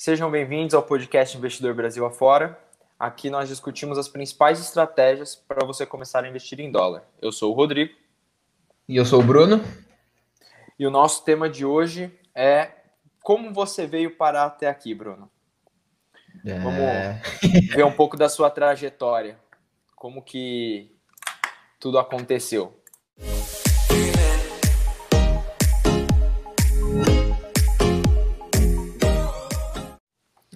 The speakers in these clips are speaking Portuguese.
Sejam bem-vindos ao podcast Investidor Brasil Afora. Aqui nós discutimos as principais estratégias para você começar a investir em dólar. Eu sou o Rodrigo. E eu sou o Bruno. E o nosso tema de hoje é como você veio parar até aqui, Bruno. É... Vamos ver um pouco da sua trajetória. Como que tudo aconteceu.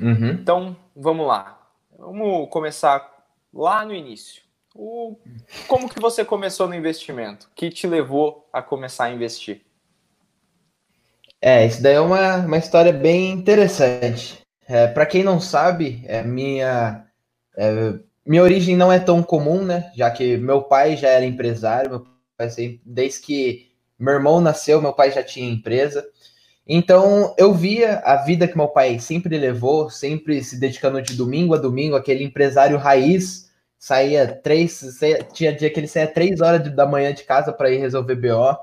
Uhum. Então, vamos lá. Vamos começar lá no início. O, como que você começou no investimento? O que te levou a começar a investir? É, isso daí é uma, uma história bem interessante. É, Para quem não sabe, é, minha, é, minha origem não é tão comum, né? Já que meu pai já era empresário, meu pai, desde que meu irmão nasceu, meu pai já tinha empresa. Então eu via a vida que meu pai sempre levou, sempre se dedicando de domingo a domingo, aquele empresário raiz, saía três, tinha dia que ele saía três horas da manhã de casa para ir resolver BO.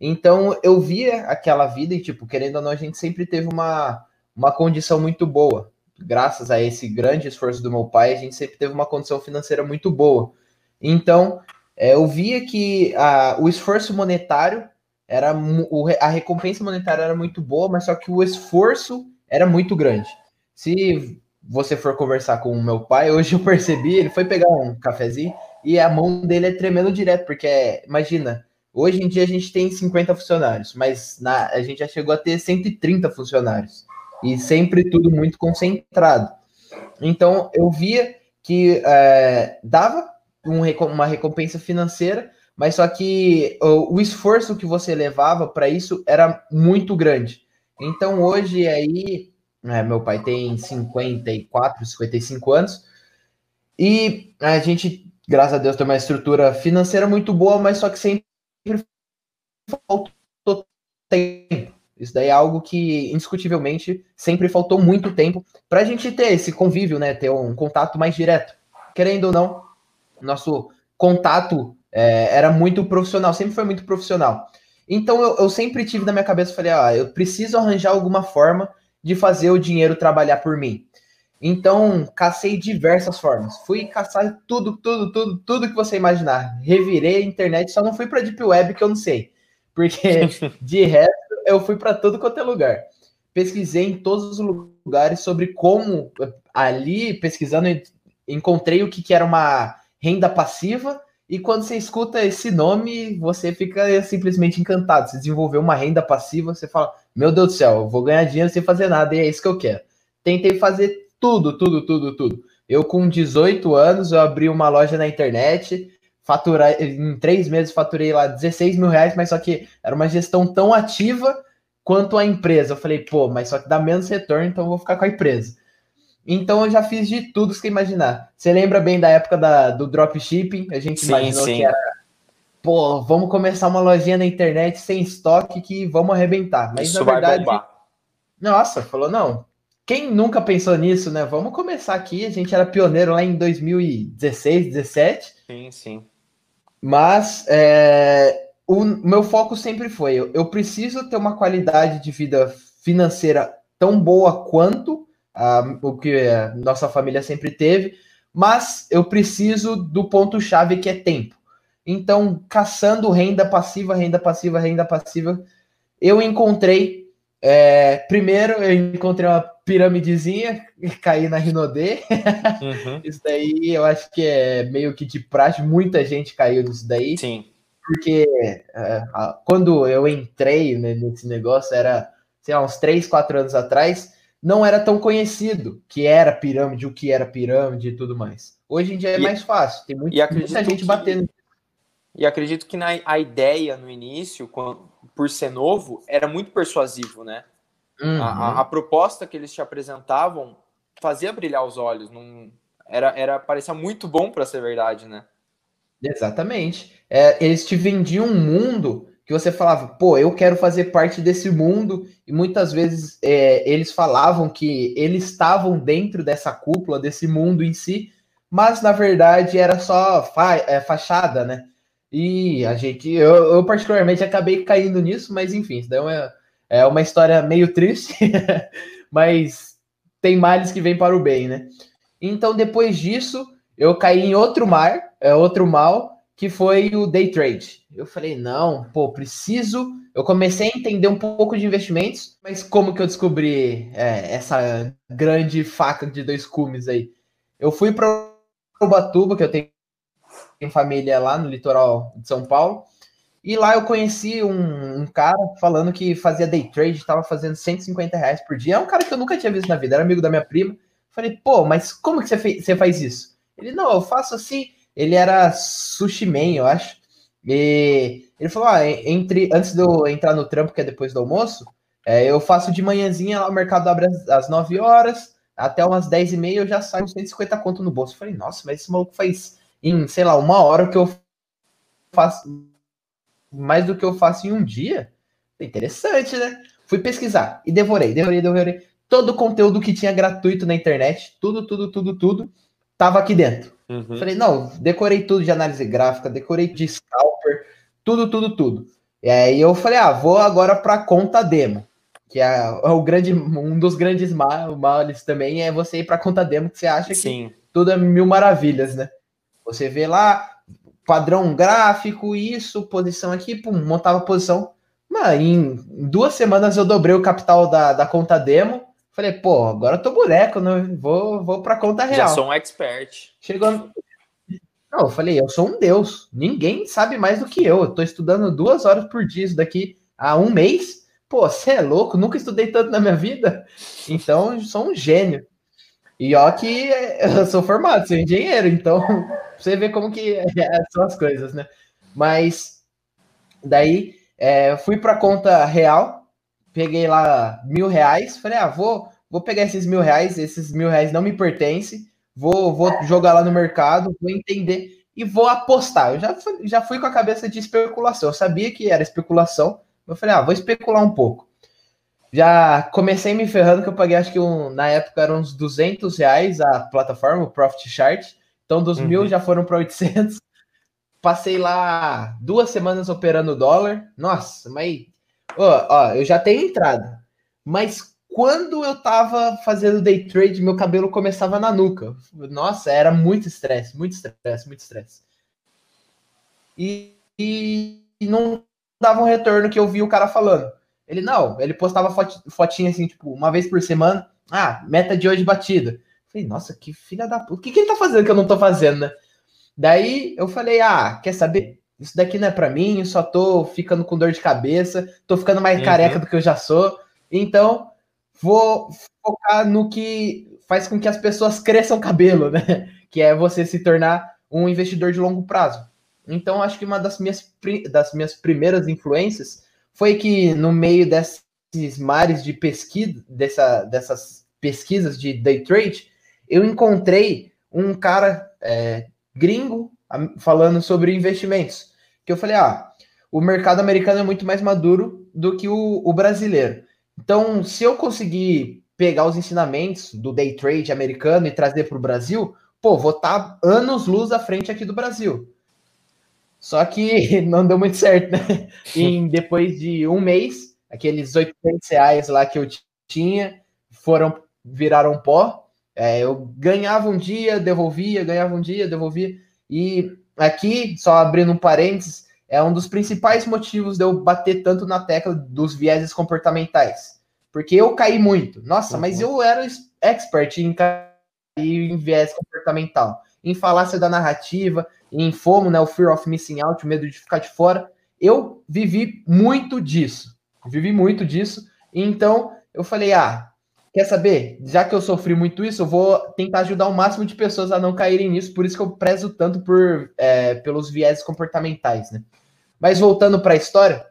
Então eu via aquela vida e, tipo, querendo ou não, a gente sempre teve uma, uma condição muito boa. Graças a esse grande esforço do meu pai, a gente sempre teve uma condição financeira muito boa. Então, é, eu via que a, o esforço monetário era a recompensa monetária era muito boa, mas só que o esforço era muito grande. Se você for conversar com o meu pai, hoje eu percebi, ele foi pegar um cafezinho e a mão dele é tremendo direto, porque imagina, hoje em dia a gente tem 50 funcionários, mas na, a gente já chegou a ter 130 funcionários e sempre tudo muito concentrado. Então eu via que é, dava um, uma recompensa financeira, mas só que o, o esforço que você levava para isso era muito grande. Então hoje aí, né, meu pai tem 54, 55 anos, e a gente, graças a Deus, tem uma estrutura financeira muito boa, mas só que sempre faltou tempo. Isso daí é algo que, indiscutivelmente, sempre faltou muito tempo para a gente ter esse convívio, né? Ter um contato mais direto. Querendo ou não, nosso contato é, era muito profissional, sempre foi muito profissional. Então eu, eu sempre tive na minha cabeça, falei, ah, eu preciso arranjar alguma forma de fazer o dinheiro trabalhar por mim. Então, cacei diversas formas. Fui caçar tudo, tudo, tudo, tudo que você imaginar. Revirei a internet, só não fui para Deep Web que eu não sei. Porque de resto eu fui para todo quanto é lugar. Pesquisei em todos os lugares sobre como ali pesquisando encontrei o que, que era uma renda passiva e quando você escuta esse nome, você fica simplesmente encantado. Você desenvolveu uma renda passiva, você fala: Meu Deus do céu, eu vou ganhar dinheiro sem fazer nada, e é isso que eu quero. Tentei fazer tudo, tudo, tudo, tudo. Eu, com 18 anos, eu abri uma loja na internet, faturar, em três meses faturei lá 16 mil reais, mas só que era uma gestão tão ativa quanto a empresa. Eu falei, pô, mas só que dá menos retorno, então eu vou ficar com a empresa. Então eu já fiz de tudo que imaginar. Você lembra bem da época da, do dropshipping? A gente sim, imaginou sim. que era. Pô, vamos começar uma lojinha na internet sem estoque que vamos arrebentar. Mas Isso na verdade. Nossa, falou, não. Quem nunca pensou nisso, né? Vamos começar aqui. A gente era pioneiro lá em 2016, 17. Sim, sim. Mas é, o meu foco sempre foi: eu, eu preciso ter uma qualidade de vida financeira tão boa quanto o que a nossa família sempre teve, mas eu preciso do ponto-chave que é tempo. Então, caçando renda passiva, renda passiva, renda passiva, eu encontrei. É, primeiro, eu encontrei uma piramidezinha e caí na Rinodê. Uhum. isso daí eu acho que é meio que de praxe, muita gente caiu nisso daí. Sim. Porque é, quando eu entrei nesse negócio, era sei lá, uns 3, 4 anos atrás, não era tão conhecido que era pirâmide, o que era pirâmide e tudo mais. Hoje em dia é e, mais fácil, tem muito, muita gente que, batendo. E acredito que na, a ideia no início, quando, por ser novo, era muito persuasivo, né? Uhum. A, a, proposta que eles te apresentavam fazia brilhar os olhos, não, era, era parecia muito bom para ser verdade, né? Exatamente. É, eles te vendiam um mundo que você falava, pô, eu quero fazer parte desse mundo, e muitas vezes é, eles falavam que eles estavam dentro dessa cúpula, desse mundo em si, mas na verdade era só fa é, fachada, né? E a gente, eu, eu, particularmente acabei caindo nisso, mas enfim, isso daí é uma, é uma história meio triste, mas tem males que vêm para o bem, né? Então, depois disso, eu caí em outro mar, é outro mal, que foi o day trade. Eu falei, não, pô, preciso. Eu comecei a entender um pouco de investimentos, mas como que eu descobri é, essa grande faca de dois cumes aí? Eu fui para Ubatuba, que eu tenho família lá no litoral de São Paulo, e lá eu conheci um, um cara falando que fazia day trade, estava fazendo 150 reais por dia. É um cara que eu nunca tinha visto na vida, era amigo da minha prima. Falei, pô, mas como que você, você faz isso? Ele, não, eu faço assim. Ele era sushi man, eu acho. E ele falou: ah, entre, antes de eu entrar no trampo, que é depois do almoço, é, eu faço de manhãzinha lá, o mercado abre às, às 9 horas, até umas 10 e meia eu já saio com 150 conto no bolso. Eu falei, nossa, mas esse maluco faz em, sei lá, uma hora que eu faço. Mais do que eu faço em um dia. Interessante, né? Fui pesquisar e devorei, devorei, devorei. Todo o conteúdo que tinha gratuito na internet, tudo, tudo, tudo, tudo, tava aqui dentro. Uhum. Falei, não, decorei tudo de análise gráfica, decorei de scalper, tudo, tudo, tudo. E aí eu falei, ah, vou agora para conta demo, que é, é, o grande, um dos grandes males também é você ir para conta demo que você acha Sim. que tudo é mil maravilhas, né? Você vê lá padrão gráfico, isso, posição aqui, pum, montava posição. Mano, em duas semanas eu dobrei o capital da, da conta demo Falei, pô, agora eu tô boneco, né? vou, vou pra conta real. Já sou um expert. Chegou. Não, eu falei, eu sou um deus. Ninguém sabe mais do que eu. Eu tô estudando duas horas por dia isso daqui há um mês. Pô, você é louco? Nunca estudei tanto na minha vida. Então, eu sou um gênio. E ó que eu sou formado, sou engenheiro, então você vê como que são as coisas, né? Mas daí é, fui para conta real, peguei lá mil reais, falei, ah, vou, vou pegar esses mil reais, esses mil reais não me pertencem, vou, vou jogar lá no mercado, vou entender e vou apostar. Eu já fui, já fui com a cabeça de especulação, eu sabia que era especulação, eu falei, ah, vou especular um pouco. Já comecei me ferrando, que eu paguei, acho que um, na época eram uns 200 reais a plataforma, o Profit Chart, então dos uhum. mil já foram para 800. Passei lá duas semanas operando dólar. Nossa, mas Ó, ó, eu já tenho entrada. Mas quando eu tava fazendo day trade, meu cabelo começava na nuca. Nossa, era muito estresse, muito estresse, muito estresse. E, e, não dava um retorno que eu vi o cara falando. Ele não, ele postava fotinha assim, tipo, uma vez por semana. Ah, meta de hoje batida. Falei, nossa, que filha da puta. O que, que ele tá fazendo que eu não tô fazendo, né? Daí eu falei, ah, quer saber? Isso daqui não é para mim, eu só tô ficando com dor de cabeça, tô ficando mais uhum. careca do que eu já sou. Então, vou focar no que faz com que as pessoas cresçam cabelo, né? Que é você se tornar um investidor de longo prazo. Então, acho que uma das minhas, das minhas primeiras influências foi que no meio desses mares de pesquisa, dessa, dessas pesquisas de day trade, eu encontrei um cara é, gringo falando sobre investimentos. Que eu falei, ah, o mercado americano é muito mais maduro do que o, o brasileiro. Então, se eu conseguir pegar os ensinamentos do day trade americano e trazer para o Brasil, pô, vou estar tá anos luz à frente aqui do Brasil. Só que não deu muito certo, né? E depois de um mês, aqueles 800 reais lá que eu tinha foram viraram pó. É, eu ganhava um dia, devolvia, ganhava um dia, devolvia. E aqui, só abrindo um parênteses, é um dos principais motivos de eu bater tanto na tecla dos vieses comportamentais. Porque eu caí muito. Nossa, uhum. mas eu era expert em cair em viés comportamental, em falácia da narrativa, em FOMO, né, o Fear of Missing Out, o medo de ficar de fora. Eu vivi muito disso. Vivi muito disso. Então, eu falei, ah, quer saber? Já que eu sofri muito isso, eu vou tentar ajudar o máximo de pessoas a não caírem nisso, por isso que eu prezo tanto por, é, pelos viés comportamentais, né? Mas voltando para a história,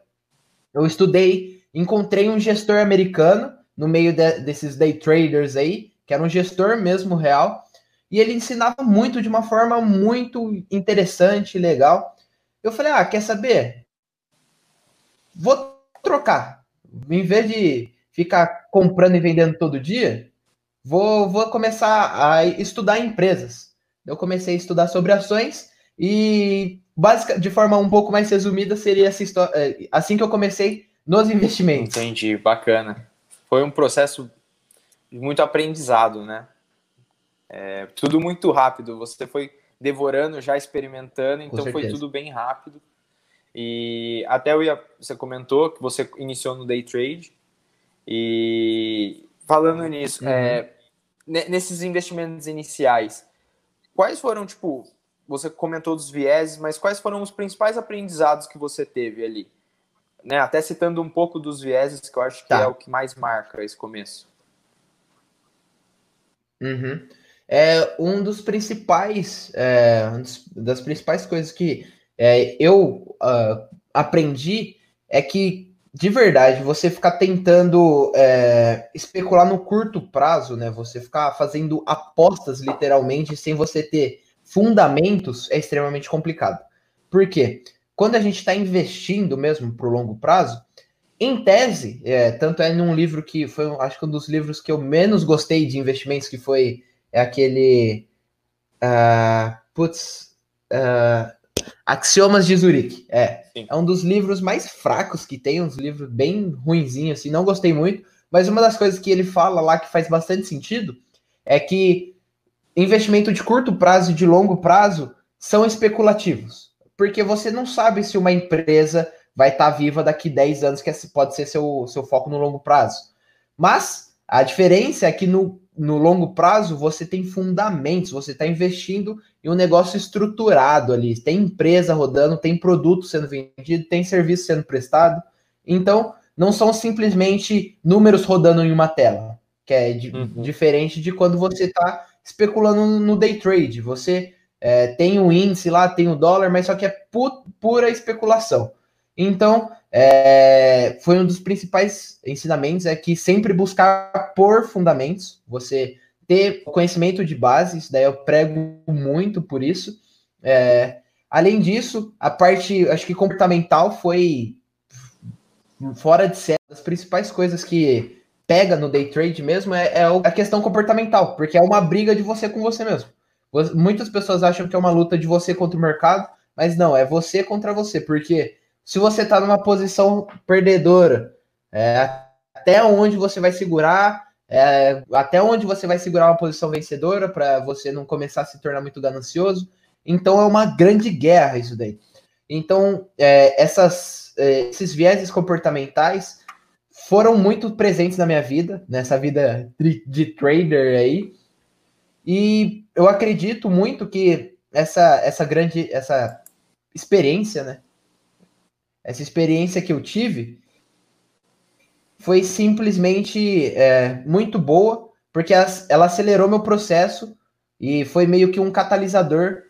eu estudei, encontrei um gestor americano no meio de, desses day traders aí, que era um gestor mesmo real, e ele ensinava muito de uma forma muito interessante e legal. Eu falei, ah, quer saber? Vou trocar. Em vez de ficar comprando e vendendo todo dia, vou, vou começar a estudar empresas. Eu comecei a estudar sobre ações e, básica, de forma um pouco mais resumida, seria essa história, assim que eu comecei nos investimentos. Entendi, bacana. Foi um processo muito aprendizado, né? É, tudo muito rápido. Você foi devorando, já experimentando, então foi tudo bem rápido. E até eu ia, você comentou que você iniciou no day trade. E falando nisso, uhum. é, nesses investimentos iniciais, quais foram, tipo, você comentou dos vieses, mas quais foram os principais aprendizados que você teve ali? Né, até citando um pouco dos vieses, que eu acho que tá. é o que mais marca esse começo. Uhum. É um dos principais, é, das principais coisas que é, eu uh, aprendi é que de verdade, você ficar tentando é, especular no curto prazo, né? Você ficar fazendo apostas literalmente sem você ter fundamentos é extremamente complicado. Por quê? Quando a gente está investindo mesmo para o longo prazo, em tese, é, tanto é num livro que foi, acho que um dos livros que eu menos gostei de investimentos, que foi é aquele. Uh, putz. Uh, Axiomas de Zurique. É. Sim. É um dos livros mais fracos que tem, uns livros bem ruinzinhos, assim, não gostei muito. Mas uma das coisas que ele fala lá que faz bastante sentido é que investimento de curto prazo e de longo prazo são especulativos. Porque você não sabe se uma empresa vai estar tá viva daqui 10 anos, que pode ser seu, seu foco no longo prazo. Mas a diferença é que no no longo prazo você tem fundamentos, você está investindo em um negócio estruturado ali. Tem empresa rodando, tem produto sendo vendido, tem serviço sendo prestado. Então, não são simplesmente números rodando em uma tela, que é de, uhum. diferente de quando você está especulando no day trade. Você é, tem o índice lá, tem o dólar, mas só que é pu pura especulação. Então, é, foi um dos principais ensinamentos é que sempre buscar por fundamentos, você ter conhecimento de base, isso daí eu prego muito por isso. É, além disso, a parte, acho que comportamental foi fora de série, das principais coisas que pega no day trade mesmo é, é a questão comportamental, porque é uma briga de você com você mesmo. Muitas pessoas acham que é uma luta de você contra o mercado, mas não, é você contra você, porque se você está numa posição perdedora, é, até onde você vai segurar, é, até onde você vai segurar uma posição vencedora para você não começar a se tornar muito ganancioso. Então é uma grande guerra isso daí. Então é, essas, é, esses vieses comportamentais foram muito presentes na minha vida, nessa vida de, de trader aí. E eu acredito muito que essa, essa grande essa experiência, né, essa experiência que eu tive foi simplesmente é, muito boa, porque ela acelerou meu processo e foi meio que um catalisador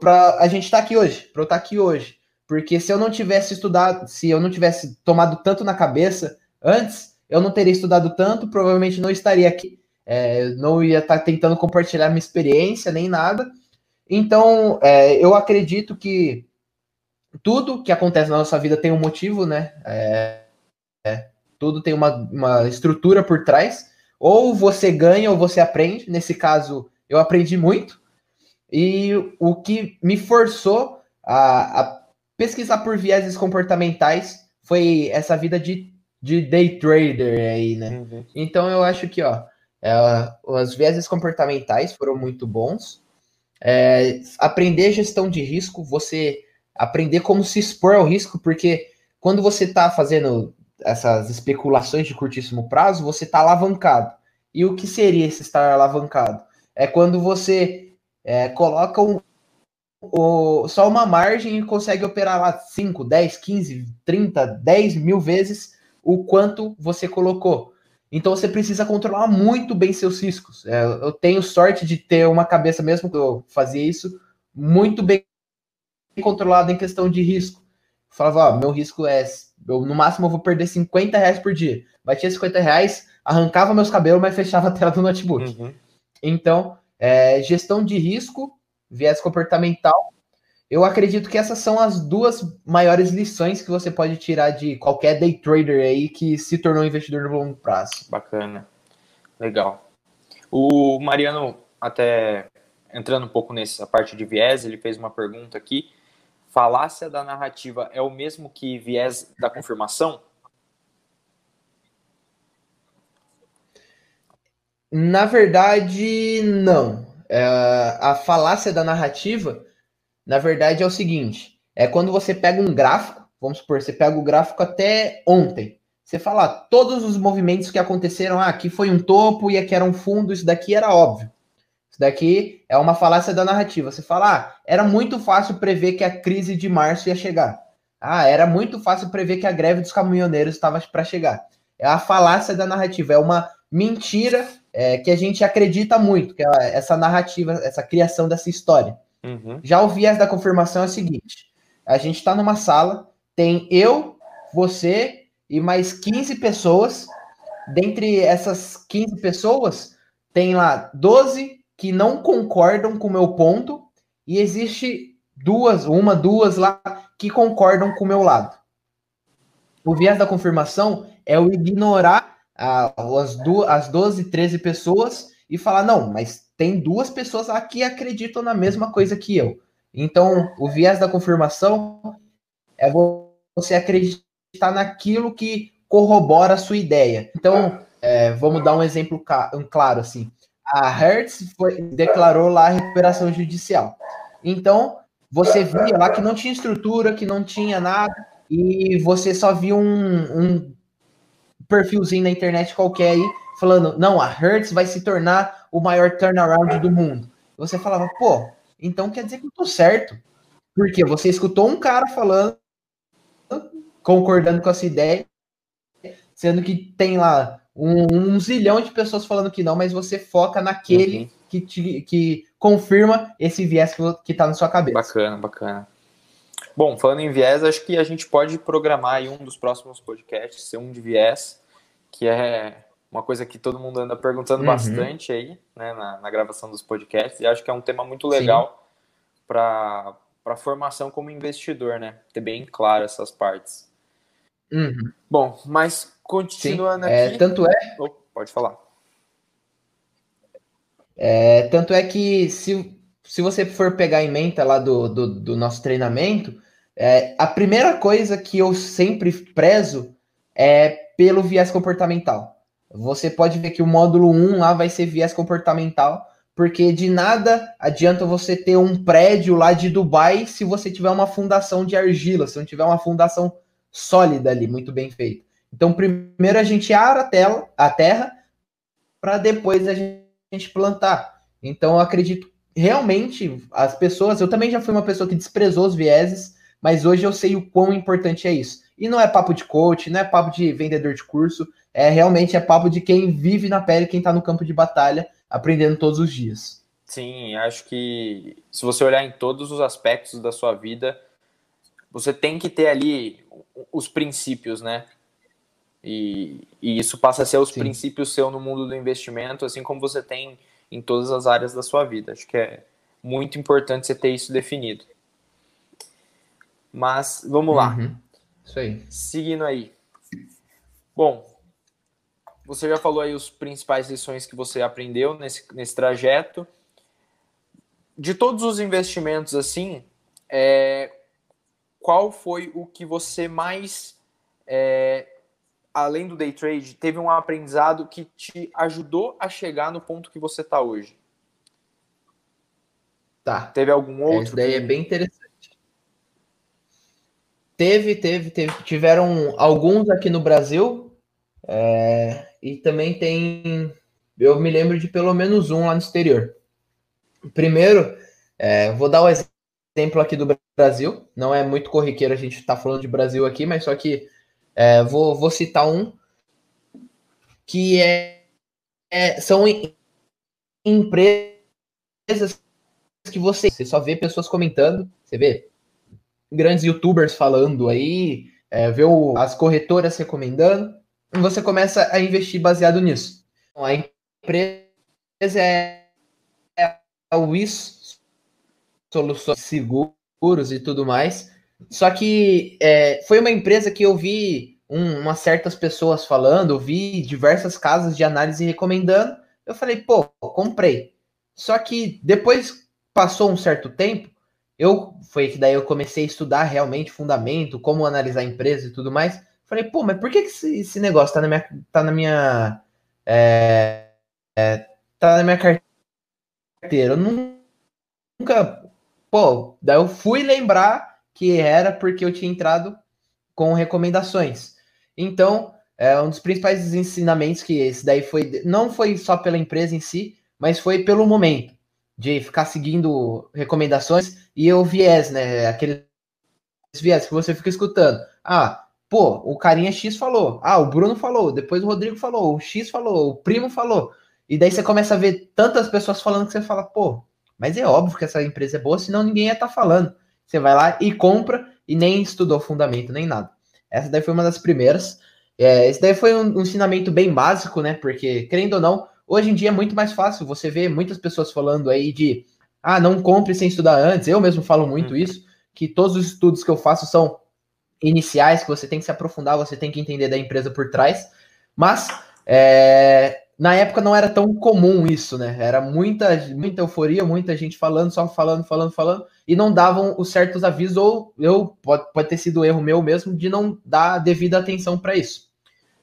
para a gente estar tá aqui hoje, para eu estar tá aqui hoje. Porque se eu não tivesse estudado, se eu não tivesse tomado tanto na cabeça antes, eu não teria estudado tanto, provavelmente não estaria aqui, é, não ia estar tá tentando compartilhar minha experiência nem nada. Então, é, eu acredito que tudo que acontece na nossa vida tem um motivo, né? É, é, tudo tem uma, uma estrutura por trás. Ou você ganha ou você aprende. Nesse caso, eu aprendi muito. E o que me forçou a, a pesquisar por vieses comportamentais foi essa vida de, de day trader aí, né? Uhum. Então eu acho que, ó, é, os vieses comportamentais foram muito bons. É, aprender gestão de risco, você aprender como se expor ao risco, porque quando você está fazendo essas especulações de curtíssimo prazo, você está alavancado. E o que seria esse estar alavancado? É quando você é, coloca um, o, só uma margem e consegue operar lá 5, 10, 15, 30, 10 mil vezes o quanto você colocou. Então você precisa controlar muito bem seus riscos. É, eu tenho sorte de ter uma cabeça, mesmo que eu fazia isso, muito bem controlado em questão de risco. falava, ó, meu risco é, eu, no máximo eu vou perder 50 reais por dia. Batia 50 reais, arrancava meus cabelos, mas fechava a tela do notebook. Uhum. Então, é, gestão de risco, viés comportamental. Eu acredito que essas são as duas maiores lições que você pode tirar de qualquer day trader aí que se tornou investidor no longo prazo. Bacana. Legal. O Mariano, até entrando um pouco nessa parte de viés, ele fez uma pergunta aqui falácia da narrativa é o mesmo que viés da confirmação? Na verdade, não. É, a falácia da narrativa, na verdade, é o seguinte: é quando você pega um gráfico, vamos supor, você pega o gráfico até ontem. Você fala ah, todos os movimentos que aconteceram, ah, aqui foi um topo e aqui era um fundo, isso daqui era óbvio. Isso daqui é uma falácia da narrativa. Você fala, ah, era muito fácil prever que a crise de março ia chegar. Ah, era muito fácil prever que a greve dos caminhoneiros estava para chegar. É a falácia da narrativa, é uma mentira é, que a gente acredita muito, que é essa narrativa, essa criação dessa história. Uhum. Já o viés da confirmação é o seguinte: a gente está numa sala, tem eu, você e mais 15 pessoas. Dentre essas 15 pessoas, tem lá 12 que não concordam com o meu ponto, e existe duas, uma, duas lá que concordam com o meu lado. O viés da confirmação é o ignorar as, duas, as 12, 13 pessoas e falar, não, mas tem duas pessoas lá que acreditam na mesma coisa que eu. Então, o viés da confirmação é você acreditar naquilo que corrobora a sua ideia. Então, é, vamos dar um exemplo claro assim. A Hertz foi, declarou lá a recuperação judicial. Então, você via lá que não tinha estrutura, que não tinha nada, e você só via um, um perfilzinho na internet qualquer aí falando, não, a Hertz vai se tornar o maior turnaround do mundo. Você falava, pô, então quer dizer que eu tô certo. Porque você escutou um cara falando, concordando com essa ideia, sendo que tem lá um, um zilhão de pessoas falando que não, mas você foca naquele uhum. que, te, que confirma esse viés que, que tá na sua cabeça. Bacana, bacana. Bom, falando em viés, acho que a gente pode programar aí um dos próximos podcasts, ser um de viés, que é uma coisa que todo mundo anda perguntando uhum. bastante aí, né, na, na, gravação dos podcasts, e acho que é um tema muito legal para a formação como investidor, né? Ter bem claro essas partes. Uhum. Bom, mas continuando Sim. É, aqui. É, tanto é. Oh, pode falar. É, tanto é que se, se você for pegar a emenda lá do, do, do nosso treinamento, é, a primeira coisa que eu sempre prezo é pelo viés comportamental. Você pode ver que o módulo 1 lá vai ser viés comportamental, porque de nada adianta você ter um prédio lá de Dubai se você tiver uma fundação de argila, se não tiver uma fundação sólida ali, muito bem feita. Então, primeiro a gente ara a, tela, a terra, para depois a gente plantar. Então, eu acredito realmente as pessoas. Eu também já fui uma pessoa que desprezou os vieses, mas hoje eu sei o quão importante é isso. E não é papo de coach, não é papo de vendedor de curso, é realmente é papo de quem vive na pele, quem está no campo de batalha, aprendendo todos os dias. Sim, acho que se você olhar em todos os aspectos da sua vida, você tem que ter ali os princípios, né? E, e isso passa a ser os Sim. princípios seu no mundo do investimento, assim como você tem em todas as áreas da sua vida. Acho que é muito importante você ter isso definido. Mas vamos lá. Uhum. Isso aí. Seguindo aí. Bom, você já falou aí os principais lições que você aprendeu nesse, nesse trajeto. De todos os investimentos, assim, é, qual foi o que você mais, é, além do day trade, teve um aprendizado que te ajudou a chegar no ponto que você está hoje? Tá. Teve algum outro? Esse daí que... é bem interessante. Teve, teve, teve. Tiveram alguns aqui no Brasil. É, e também tem. Eu me lembro de pelo menos um lá no exterior. Primeiro, é, vou dar o um exemplo aqui do Brasil. Não é muito corriqueiro a gente estar tá falando de Brasil aqui, mas só que é, vou, vou citar um que é, é são empresas que você, você só vê pessoas comentando, você vê grandes youtubers falando aí, é, vê o, as corretoras recomendando, você começa a investir baseado nisso. Então, a empresa é, é a WIS Soluções Seguros e tudo mais. Só que é, foi uma empresa que eu vi um, umas certas pessoas falando, vi diversas casas de análise recomendando. Eu falei, pô, comprei. Só que depois passou um certo tempo, eu foi que daí eu comecei a estudar realmente fundamento, como analisar a empresa e tudo mais. Falei, pô, mas por que, que esse, esse negócio tá na minha, tá na minha é, tá na minha carteira. Eu nunca. Pô, daí eu fui lembrar que era porque eu tinha entrado com recomendações. Então, é um dos principais ensinamentos que esse daí foi. Não foi só pela empresa em si, mas foi pelo momento de ficar seguindo recomendações e o viés, né? Aquele viés que você fica escutando. Ah, pô, o carinha X falou. Ah, o Bruno falou. Depois o Rodrigo falou. O X falou. O primo falou. E daí você começa a ver tantas pessoas falando que você fala, pô, mas é óbvio que essa empresa é boa, senão ninguém ia estar tá falando. Você vai lá e compra e nem estudou fundamento, nem nada. Essa daí foi uma das primeiras. É, esse daí foi um, um ensinamento bem básico, né? Porque, querendo ou não, hoje em dia é muito mais fácil. Você vê muitas pessoas falando aí de ah, não compre sem estudar antes. Eu mesmo falo muito uhum. isso, que todos os estudos que eu faço são iniciais, que você tem que se aprofundar, você tem que entender da empresa por trás. Mas é, na época não era tão comum isso, né? Era muita, muita euforia, muita gente falando, só falando, falando, falando, e não davam os certos avisos, ou eu pode, pode ter sido erro meu mesmo de não dar devida atenção para isso.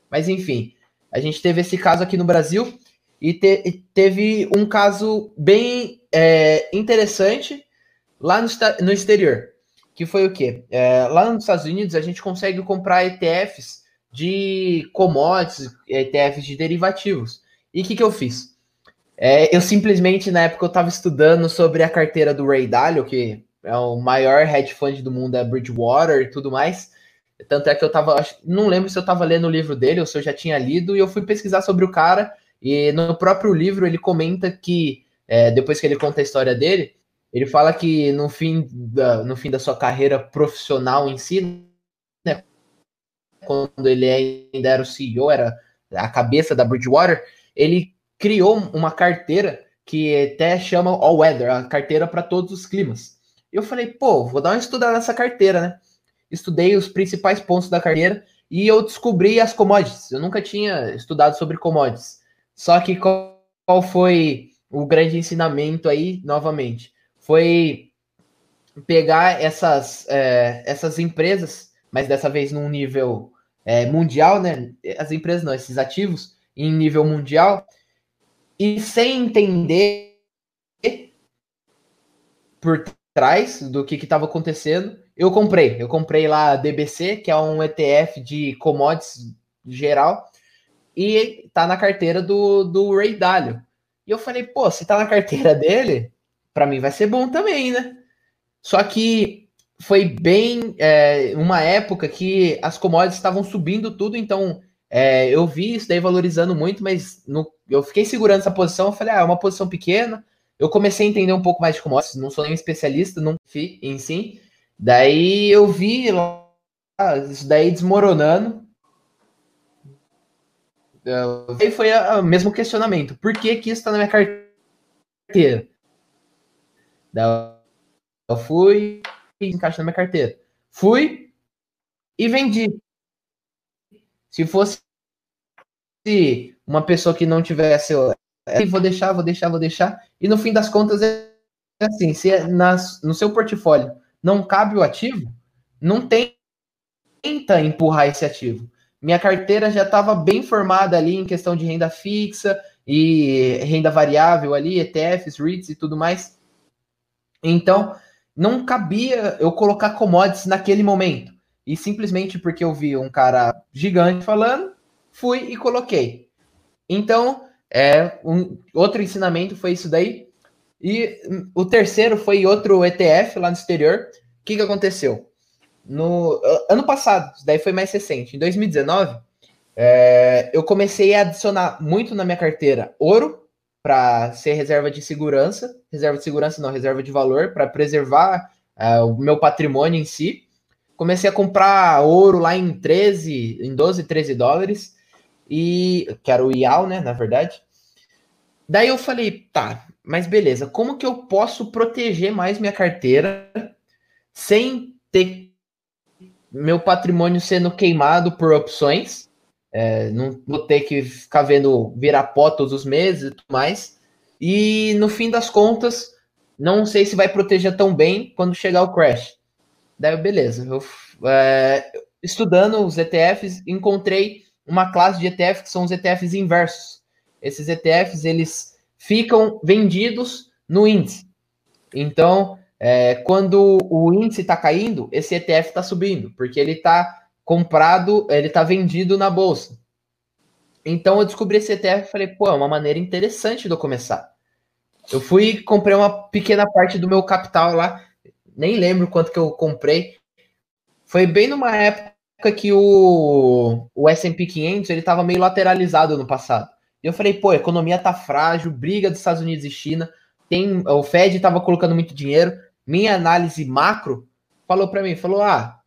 Mas enfim, a gente teve esse caso aqui no Brasil e, te, e teve um caso bem é, interessante lá no, no exterior, que foi o quê? É, lá nos Estados Unidos a gente consegue comprar ETFs de commodities, ETFs de derivativos. E o que, que eu fiz? É, eu simplesmente, na época, eu estava estudando sobre a carteira do Ray Dalio, que é o maior hedge fund do mundo, é Bridgewater e tudo mais. Tanto é que eu tava, não lembro se eu estava lendo o livro dele ou se eu já tinha lido, e eu fui pesquisar sobre o cara, e no próprio livro ele comenta que, é, depois que ele conta a história dele, ele fala que no fim da, no fim da sua carreira profissional em si, né, quando ele ainda era o CEO, era a cabeça da Bridgewater, ele criou uma carteira que até chama All Weather, a carteira para todos os climas. Eu falei, pô, vou dar uma estudada nessa carteira, né? Estudei os principais pontos da carteira e eu descobri as commodities. Eu nunca tinha estudado sobre commodities. Só que qual, foi o grande ensinamento aí, novamente? Foi pegar essas, é, essas empresas, mas dessa vez num nível é, mundial, né? As empresas não, esses ativos, em nível mundial e sem entender por trás do que estava acontecendo, eu comprei. Eu comprei lá a DBC, que é um ETF de commodities geral, e tá na carteira do, do Ray Dalio. E eu falei, pô, se tá na carteira dele, para mim vai ser bom também, né? Só que foi bem é, uma época que as commodities estavam subindo tudo, então é, eu vi isso daí valorizando muito, mas no, eu fiquei segurando essa posição. Eu falei, ah, é uma posição pequena. Eu comecei a entender um pouco mais de commodities, não sou nem especialista não FI em si. Daí eu vi lá, isso daí desmoronando. Aí foi o mesmo questionamento. Por que, que isso está na minha carteira? Daí eu fui e encaixei na minha carteira. Fui e vendi. Se fosse uma pessoa que não tivesse, vou deixar, vou deixar, vou deixar, e no fim das contas é assim, se é nas, no seu portfólio não cabe o ativo, não tenta empurrar esse ativo. Minha carteira já estava bem formada ali em questão de renda fixa e renda variável ali, ETFs, REITs e tudo mais. Então, não cabia eu colocar commodities naquele momento. E simplesmente porque eu vi um cara gigante falando, fui e coloquei. Então, é um outro ensinamento foi isso daí. E o terceiro foi outro ETF lá no exterior. O que, que aconteceu? No ano passado, isso daí foi mais recente, em 2019, é, eu comecei a adicionar muito na minha carteira ouro para ser reserva de segurança, reserva de segurança não, reserva de valor para preservar é, o meu patrimônio em si comecei a comprar ouro lá em 13, em 12, 13 dólares, e que era o IAL, né, na verdade. Daí eu falei, tá, mas beleza, como que eu posso proteger mais minha carteira sem ter meu patrimônio sendo queimado por opções? É, não vou ter que ficar vendo virar pó todos os meses e tudo mais. E no fim das contas, não sei se vai proteger tão bem quando chegar o crash. Daí, beleza. Eu, é, estudando os ETFs, encontrei uma classe de ETF que são os ETFs inversos. esses ETFs eles ficam vendidos no índice. Então, é, quando o índice está caindo, esse ETF está subindo, porque ele está comprado, ele está vendido na bolsa. Então eu descobri esse ETF e falei, pô, é uma maneira interessante de eu começar. Eu fui comprei uma pequena parte do meu capital lá, nem lembro quanto que eu comprei. Foi bem numa época que o, o S&P 500 ele estava meio lateralizado no passado. E eu falei, pô, a economia tá frágil, briga dos Estados Unidos e China, tem o Fed estava colocando muito dinheiro. Minha análise macro falou para mim, falou, ah,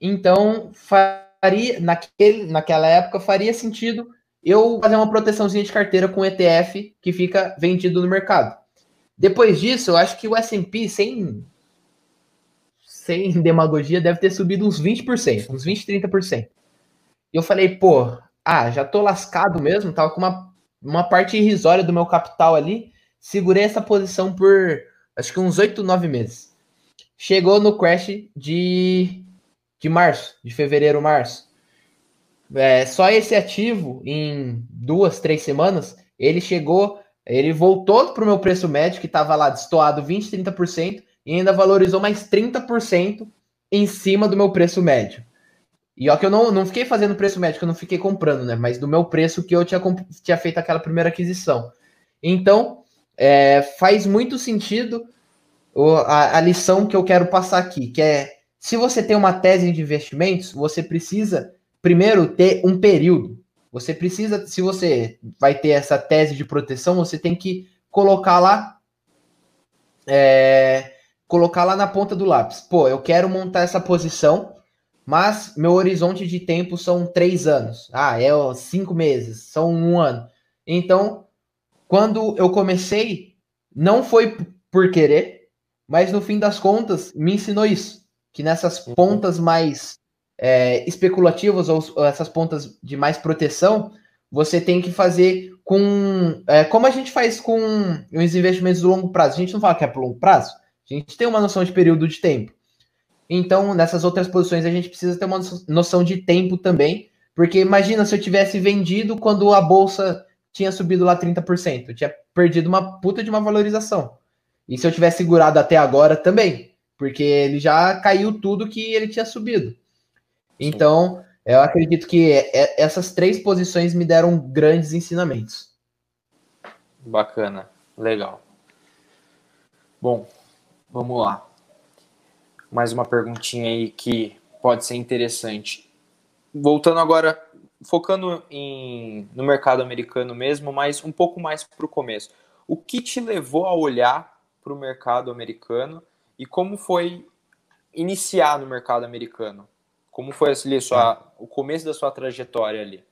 então faria naquele, naquela época faria sentido eu fazer uma proteçãozinha de carteira com ETF que fica vendido no mercado. Depois disso, eu acho que o S&P sem sem demagogia deve ter subido uns 20%, uns 20, 30%. E eu falei, pô, ah, já tô lascado mesmo, tava com uma, uma parte irrisória do meu capital ali, segurei essa posição por acho que uns 8, 9 meses. Chegou no crash de, de março, de fevereiro, março. É, só esse ativo, em duas, três semanas, ele chegou, ele voltou para o meu preço médio, que estava lá destoado 20, 30%, e ainda valorizou mais 30% em cima do meu preço médio. E ó que eu não, não fiquei fazendo preço médio, eu não fiquei comprando, né? Mas do meu preço que eu tinha, tinha feito aquela primeira aquisição. Então, é, faz muito sentido a, a lição que eu quero passar aqui, que é se você tem uma tese de investimentos, você precisa primeiro ter um período. Você precisa, se você vai ter essa tese de proteção, você tem que colocar lá, é, colocar lá na ponta do lápis. Pô, eu quero montar essa posição, mas meu horizonte de tempo são três anos. Ah, é ó, cinco meses, são um ano. Então, quando eu comecei, não foi por querer, mas no fim das contas me ensinou isso, que nessas uhum. pontas mais é, especulativas ou, ou, essas pontas de mais proteção, você tem que fazer com. É, como a gente faz com os investimentos do longo prazo. A gente não fala que é para longo prazo, a gente tem uma noção de período de tempo. Então, nessas outras posições, a gente precisa ter uma noção de tempo também, porque imagina se eu tivesse vendido quando a bolsa tinha subido lá 30%, eu tinha perdido uma puta de uma valorização. E se eu tivesse segurado até agora também, porque ele já caiu tudo que ele tinha subido. Então, eu acredito que essas três posições me deram grandes ensinamentos. Bacana, legal. Bom, vamos lá. Mais uma perguntinha aí que pode ser interessante. Voltando agora, focando em, no mercado americano mesmo, mas um pouco mais para o começo. O que te levou a olhar para o mercado americano e como foi iniciar no mercado americano? Como foi ali, sua, o começo da sua trajetória ali?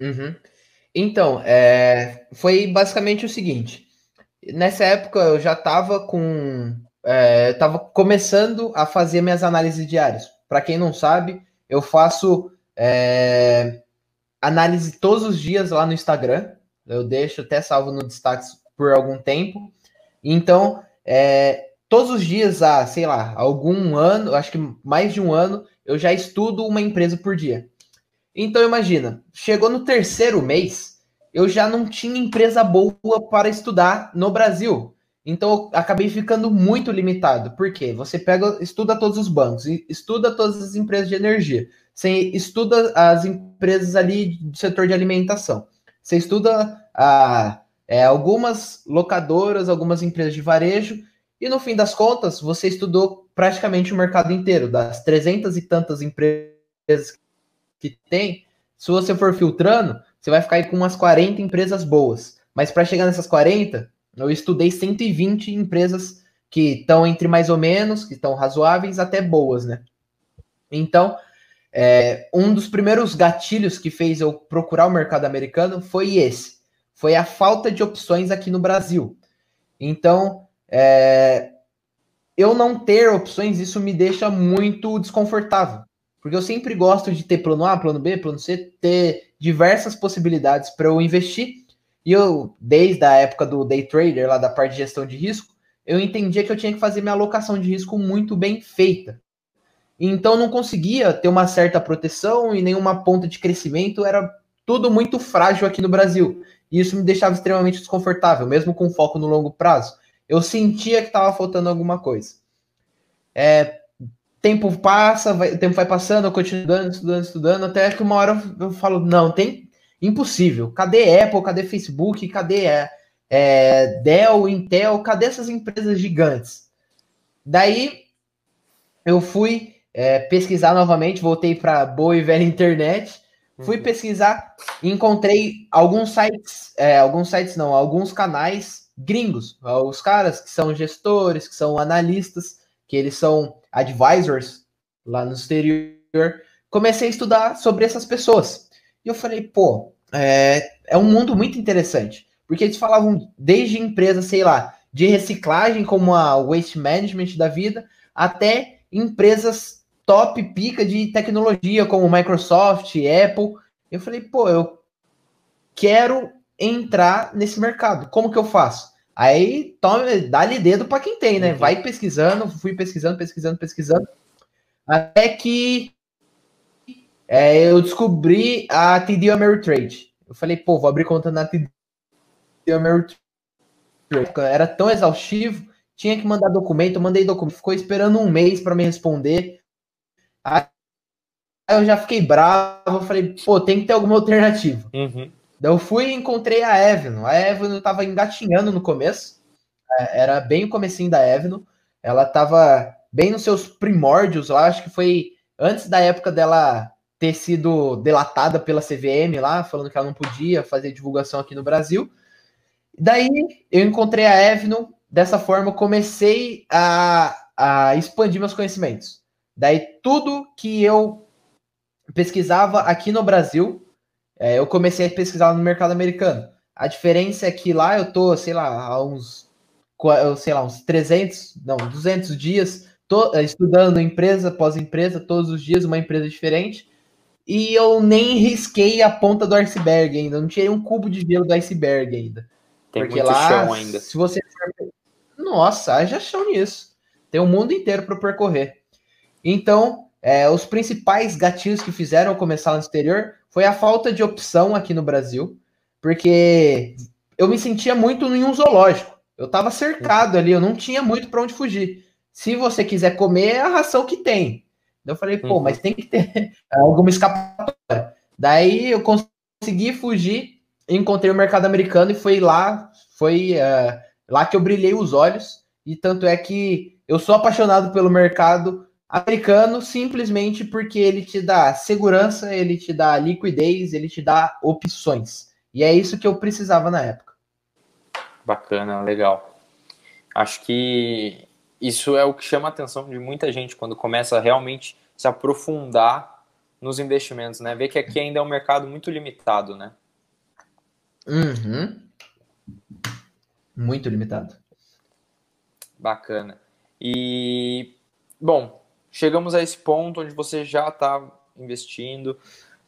Uhum. Então, é, foi basicamente o seguinte. Nessa época eu já estava com. É, estava começando a fazer minhas análises diárias. Para quem não sabe, eu faço é, análise todos os dias lá no Instagram. Eu deixo até salvo no destaque por algum tempo. Então, é, todos os dias há, sei lá, algum ano, acho que mais de um ano, eu já estudo uma empresa por dia. Então imagina, chegou no terceiro mês, eu já não tinha empresa boa para estudar no Brasil. Então eu acabei ficando muito limitado. Por quê? Você pega, estuda todos os bancos, estuda todas as empresas de energia, você estuda as empresas ali do setor de alimentação, você estuda a, é, algumas locadoras, algumas empresas de varejo, e no fim das contas, você estudou praticamente o mercado inteiro, das trezentas e tantas empresas que tem, se você for filtrando, você vai ficar aí com umas 40 empresas boas. Mas para chegar nessas 40, eu estudei 120 empresas que estão entre mais ou menos, que estão razoáveis, até boas, né? Então, é, um dos primeiros gatilhos que fez eu procurar o mercado americano foi esse. Foi a falta de opções aqui no Brasil. Então, é, eu não ter opções, isso me deixa muito desconfortável. Porque eu sempre gosto de ter plano A, plano B, plano C, ter diversas possibilidades para eu investir. E eu, desde a época do day trader, lá da parte de gestão de risco, eu entendia que eu tinha que fazer minha alocação de risco muito bem feita. Então não conseguia ter uma certa proteção e nenhuma ponta de crescimento, era tudo muito frágil aqui no Brasil. e isso me deixava extremamente desconfortável, mesmo com foco no longo prazo. Eu sentia que estava faltando alguma coisa. É, tempo passa, vai, o tempo vai passando, eu continuo estudando, estudando, estudando, até que uma hora eu falo, não, tem impossível. Cadê Apple? Cadê Facebook? Cadê é, é, Dell, Intel? Cadê essas empresas gigantes? Daí eu fui é, pesquisar novamente, voltei para boa e velha internet, fui uhum. pesquisar e encontrei alguns sites, é, alguns sites não, alguns canais gringos, os caras que são gestores, que são analistas, que eles são advisors lá no exterior, comecei a estudar sobre essas pessoas. E eu falei, pô, é, é um mundo muito interessante. Porque eles falavam desde empresas, sei lá, de reciclagem, como a Waste Management da vida, até empresas top pica de tecnologia, como Microsoft, Apple. Eu falei, pô, eu quero entrar nesse mercado. Como que eu faço? Aí dá-lhe dedo para quem tem, né? Uhum. Vai pesquisando, fui pesquisando, pesquisando, pesquisando, até que é, eu descobri a TD Ameritrade. Eu falei, pô, vou abrir conta na TD Ameritrade. Era tão exaustivo, tinha que mandar documento, mandei documento, ficou esperando um mês para me responder. Aí eu já fiquei bravo, falei, pô, tem que ter alguma alternativa. Uhum. Daí eu fui e encontrei a Evno. A Evno estava engatinhando no começo. É, era bem o comecinho da Evno. Ela estava bem nos seus primórdios lá. Acho que foi antes da época dela ter sido delatada pela CVM lá, falando que ela não podia fazer divulgação aqui no Brasil. Daí eu encontrei a Evno. Dessa forma, comecei a, a expandir meus conhecimentos. Daí tudo que eu pesquisava aqui no Brasil, é, eu comecei a pesquisar no mercado americano. A diferença é que lá eu tô, sei lá, há uns, sei lá, uns 300, não, 200 dias, tô é, estudando empresa após empresa, todos os dias uma empresa diferente, e eu nem risquei a ponta do iceberg ainda, não tirei um cubo de gelo do iceberg ainda. Tem Porque muito lá, chão ainda. Se você Nossa, haja chão nisso. Tem um mundo inteiro para percorrer. Então, é, os principais gatilhos que fizeram eu começar no exterior foi a falta de opção aqui no Brasil, porque eu me sentia muito em um zoológico. Eu estava cercado ali, eu não tinha muito para onde fugir. Se você quiser comer, é a ração que tem. Eu falei, pô, uhum. mas tem que ter alguma escapatória. Daí eu consegui fugir, encontrei o mercado americano e foi lá, foi uh, lá que eu brilhei os olhos. E tanto é que eu sou apaixonado pelo mercado americano simplesmente porque ele te dá segurança, ele te dá liquidez, ele te dá opções. E é isso que eu precisava na época. Bacana, legal. Acho que isso é o que chama a atenção de muita gente quando começa a realmente se aprofundar nos investimentos, né? Ver que aqui ainda é um mercado muito limitado, né? Uhum. Muito limitado. Bacana. E, bom, chegamos a esse ponto onde você já está investindo,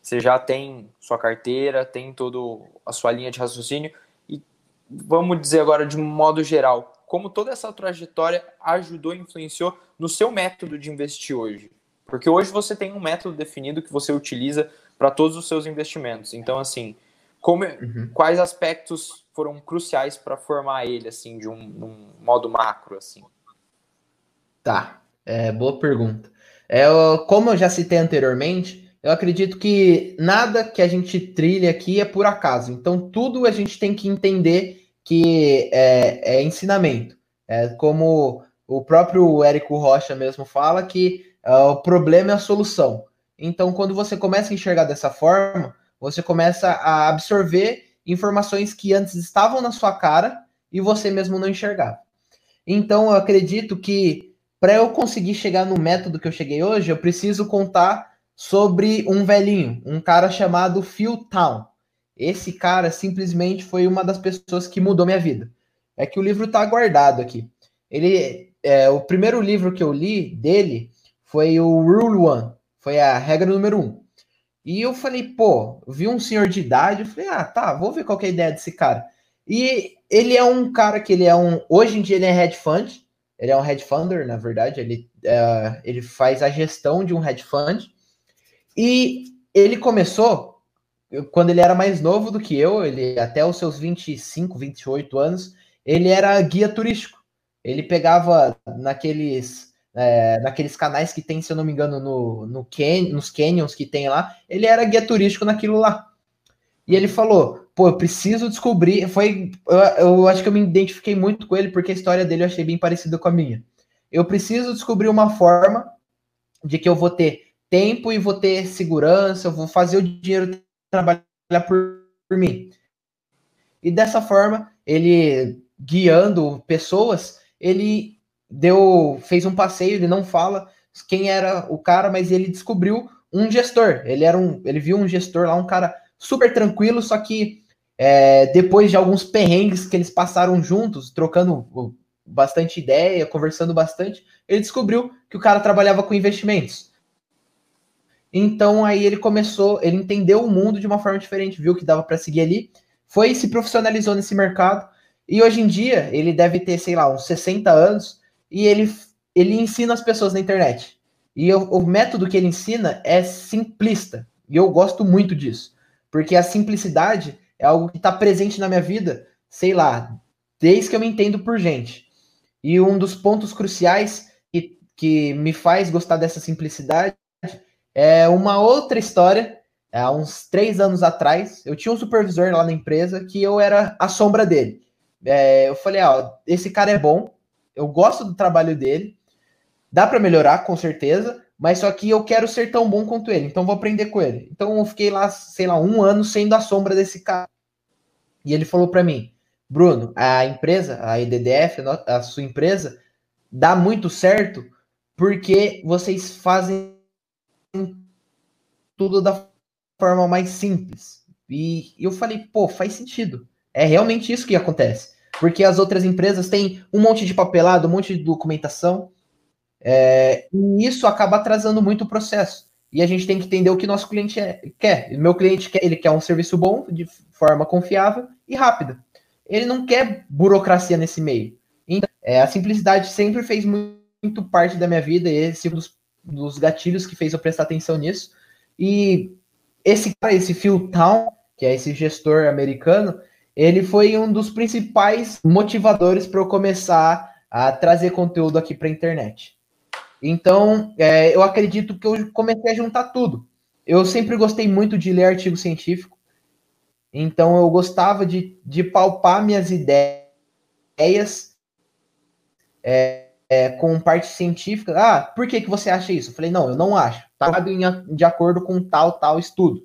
você já tem sua carteira, tem toda a sua linha de raciocínio e vamos dizer agora de um modo geral, como toda essa trajetória ajudou e influenciou no seu método de investir hoje? Porque hoje você tem um método definido que você utiliza para todos os seus investimentos. Então, assim, como, uhum. quais aspectos foram cruciais para formar ele, assim, de um, um modo macro, assim? Tá. É, boa pergunta. É, como eu já citei anteriormente, eu acredito que nada que a gente trilha aqui é por acaso. Então, tudo a gente tem que entender que é, é ensinamento. É como o próprio Érico Rocha mesmo fala, que uh, o problema é a solução. Então, quando você começa a enxergar dessa forma, você começa a absorver informações que antes estavam na sua cara e você mesmo não enxergava. Então, eu acredito que para eu conseguir chegar no método que eu cheguei hoje, eu preciso contar sobre um velhinho, um cara chamado Phil Town. Esse cara simplesmente foi uma das pessoas que mudou minha vida. É que o livro está guardado aqui. Ele, é, o primeiro livro que eu li dele foi o Rule One, foi a regra número um. E eu falei, pô, vi um senhor de idade, eu falei, ah, tá, vou ver qual é a ideia desse cara. E ele é um cara que ele é um, hoje em dia ele é hedge fund, ele é um hedge funder, na verdade, ele, uh, ele faz a gestão de um hedge fund. E ele começou quando ele era mais novo do que eu, ele até os seus 25, 28 anos, ele era guia turístico. Ele pegava naqueles é, naqueles canais que tem, se eu não me engano, no, no can, nos canyons que tem lá, ele era guia turístico naquilo lá. E ele falou: pô, eu preciso descobrir. Foi, eu, eu acho que eu me identifiquei muito com ele porque a história dele eu achei bem parecida com a minha. Eu preciso descobrir uma forma de que eu vou ter tempo e vou ter segurança, eu vou fazer o dinheiro trabalhar por, por mim. E dessa forma, ele guiando pessoas, ele deu, fez um passeio, ele não fala quem era o cara, mas ele descobriu um gestor. Ele era um, ele viu um gestor lá, um cara super tranquilo, só que é, depois de alguns perrengues que eles passaram juntos, trocando bastante ideia, conversando bastante, ele descobriu que o cara trabalhava com investimentos. Então aí ele começou, ele entendeu o mundo de uma forma diferente, viu que dava para seguir ali, foi se profissionalizou nesse mercado e hoje em dia ele deve ter, sei lá, uns 60 anos e ele ele ensina as pessoas na internet. E o, o método que ele ensina é simplista. E eu gosto muito disso. Porque a simplicidade é algo que está presente na minha vida, sei lá, desde que eu me entendo por gente. E um dos pontos cruciais que, que me faz gostar dessa simplicidade é uma outra história. Há uns três anos atrás, eu tinha um supervisor lá na empresa que eu era a sombra dele. É, eu falei, ó, esse cara é bom, eu gosto do trabalho dele, dá para melhorar, com certeza, mas só que eu quero ser tão bom quanto ele, então vou aprender com ele. Então eu fiquei lá, sei lá, um ano sendo a sombra desse cara. E ele falou para mim, Bruno, a empresa, a EDDF, a sua empresa, dá muito certo porque vocês fazem tudo da forma mais simples. E eu falei, pô, faz sentido. É realmente isso que acontece. Porque as outras empresas têm um monte de papelado, um monte de documentação, é, e isso acaba atrasando muito o processo. E a gente tem que entender o que nosso cliente é, quer. Meu cliente quer, ele quer um serviço bom, de forma confiável e rápida. Ele não quer burocracia nesse meio. Então, é, a simplicidade sempre fez muito, muito, parte da minha vida, e esse é um dos, dos gatilhos que fez eu prestar atenção nisso. E esse cara, esse Phil Town, que é esse gestor americano, ele foi um dos principais motivadores para eu começar a trazer conteúdo aqui para a internet. Então, é, eu acredito que eu comecei a juntar tudo. Eu sempre gostei muito de ler artigo científico, então eu gostava de, de palpar minhas ideias é, é, com parte científica. Ah, por que, que você acha isso? Eu falei, não, eu não acho. Tá de acordo com tal, tal estudo.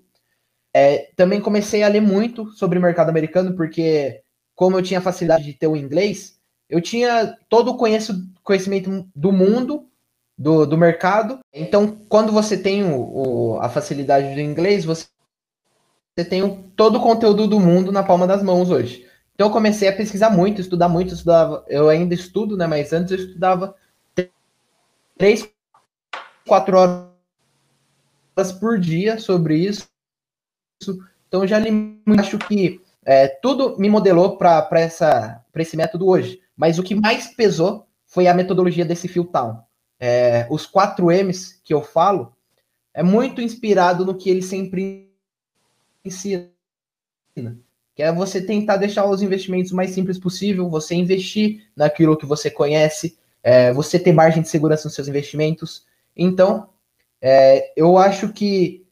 É, também comecei a ler muito sobre o mercado americano, porque como eu tinha facilidade de ter o inglês, eu tinha todo o conhecimento do mundo do, do mercado. Então, quando você tem o, o, a facilidade do inglês, você, você tem o, todo o conteúdo do mundo na palma das mãos hoje. Então, eu comecei a pesquisar muito, estudar muito, estudava. Eu ainda estudo, né? Mas antes eu estudava três, quatro horas por dia sobre isso. Então, já li, acho que é, tudo me modelou para esse método hoje. Mas o que mais pesou foi a metodologia desse Phil Town é, os quatro M's que eu falo, é muito inspirado no que ele sempre ensina. Que é você tentar deixar os investimentos mais simples possível, você investir naquilo que você conhece, é, você ter margem de segurança nos seus investimentos. Então, é, eu acho que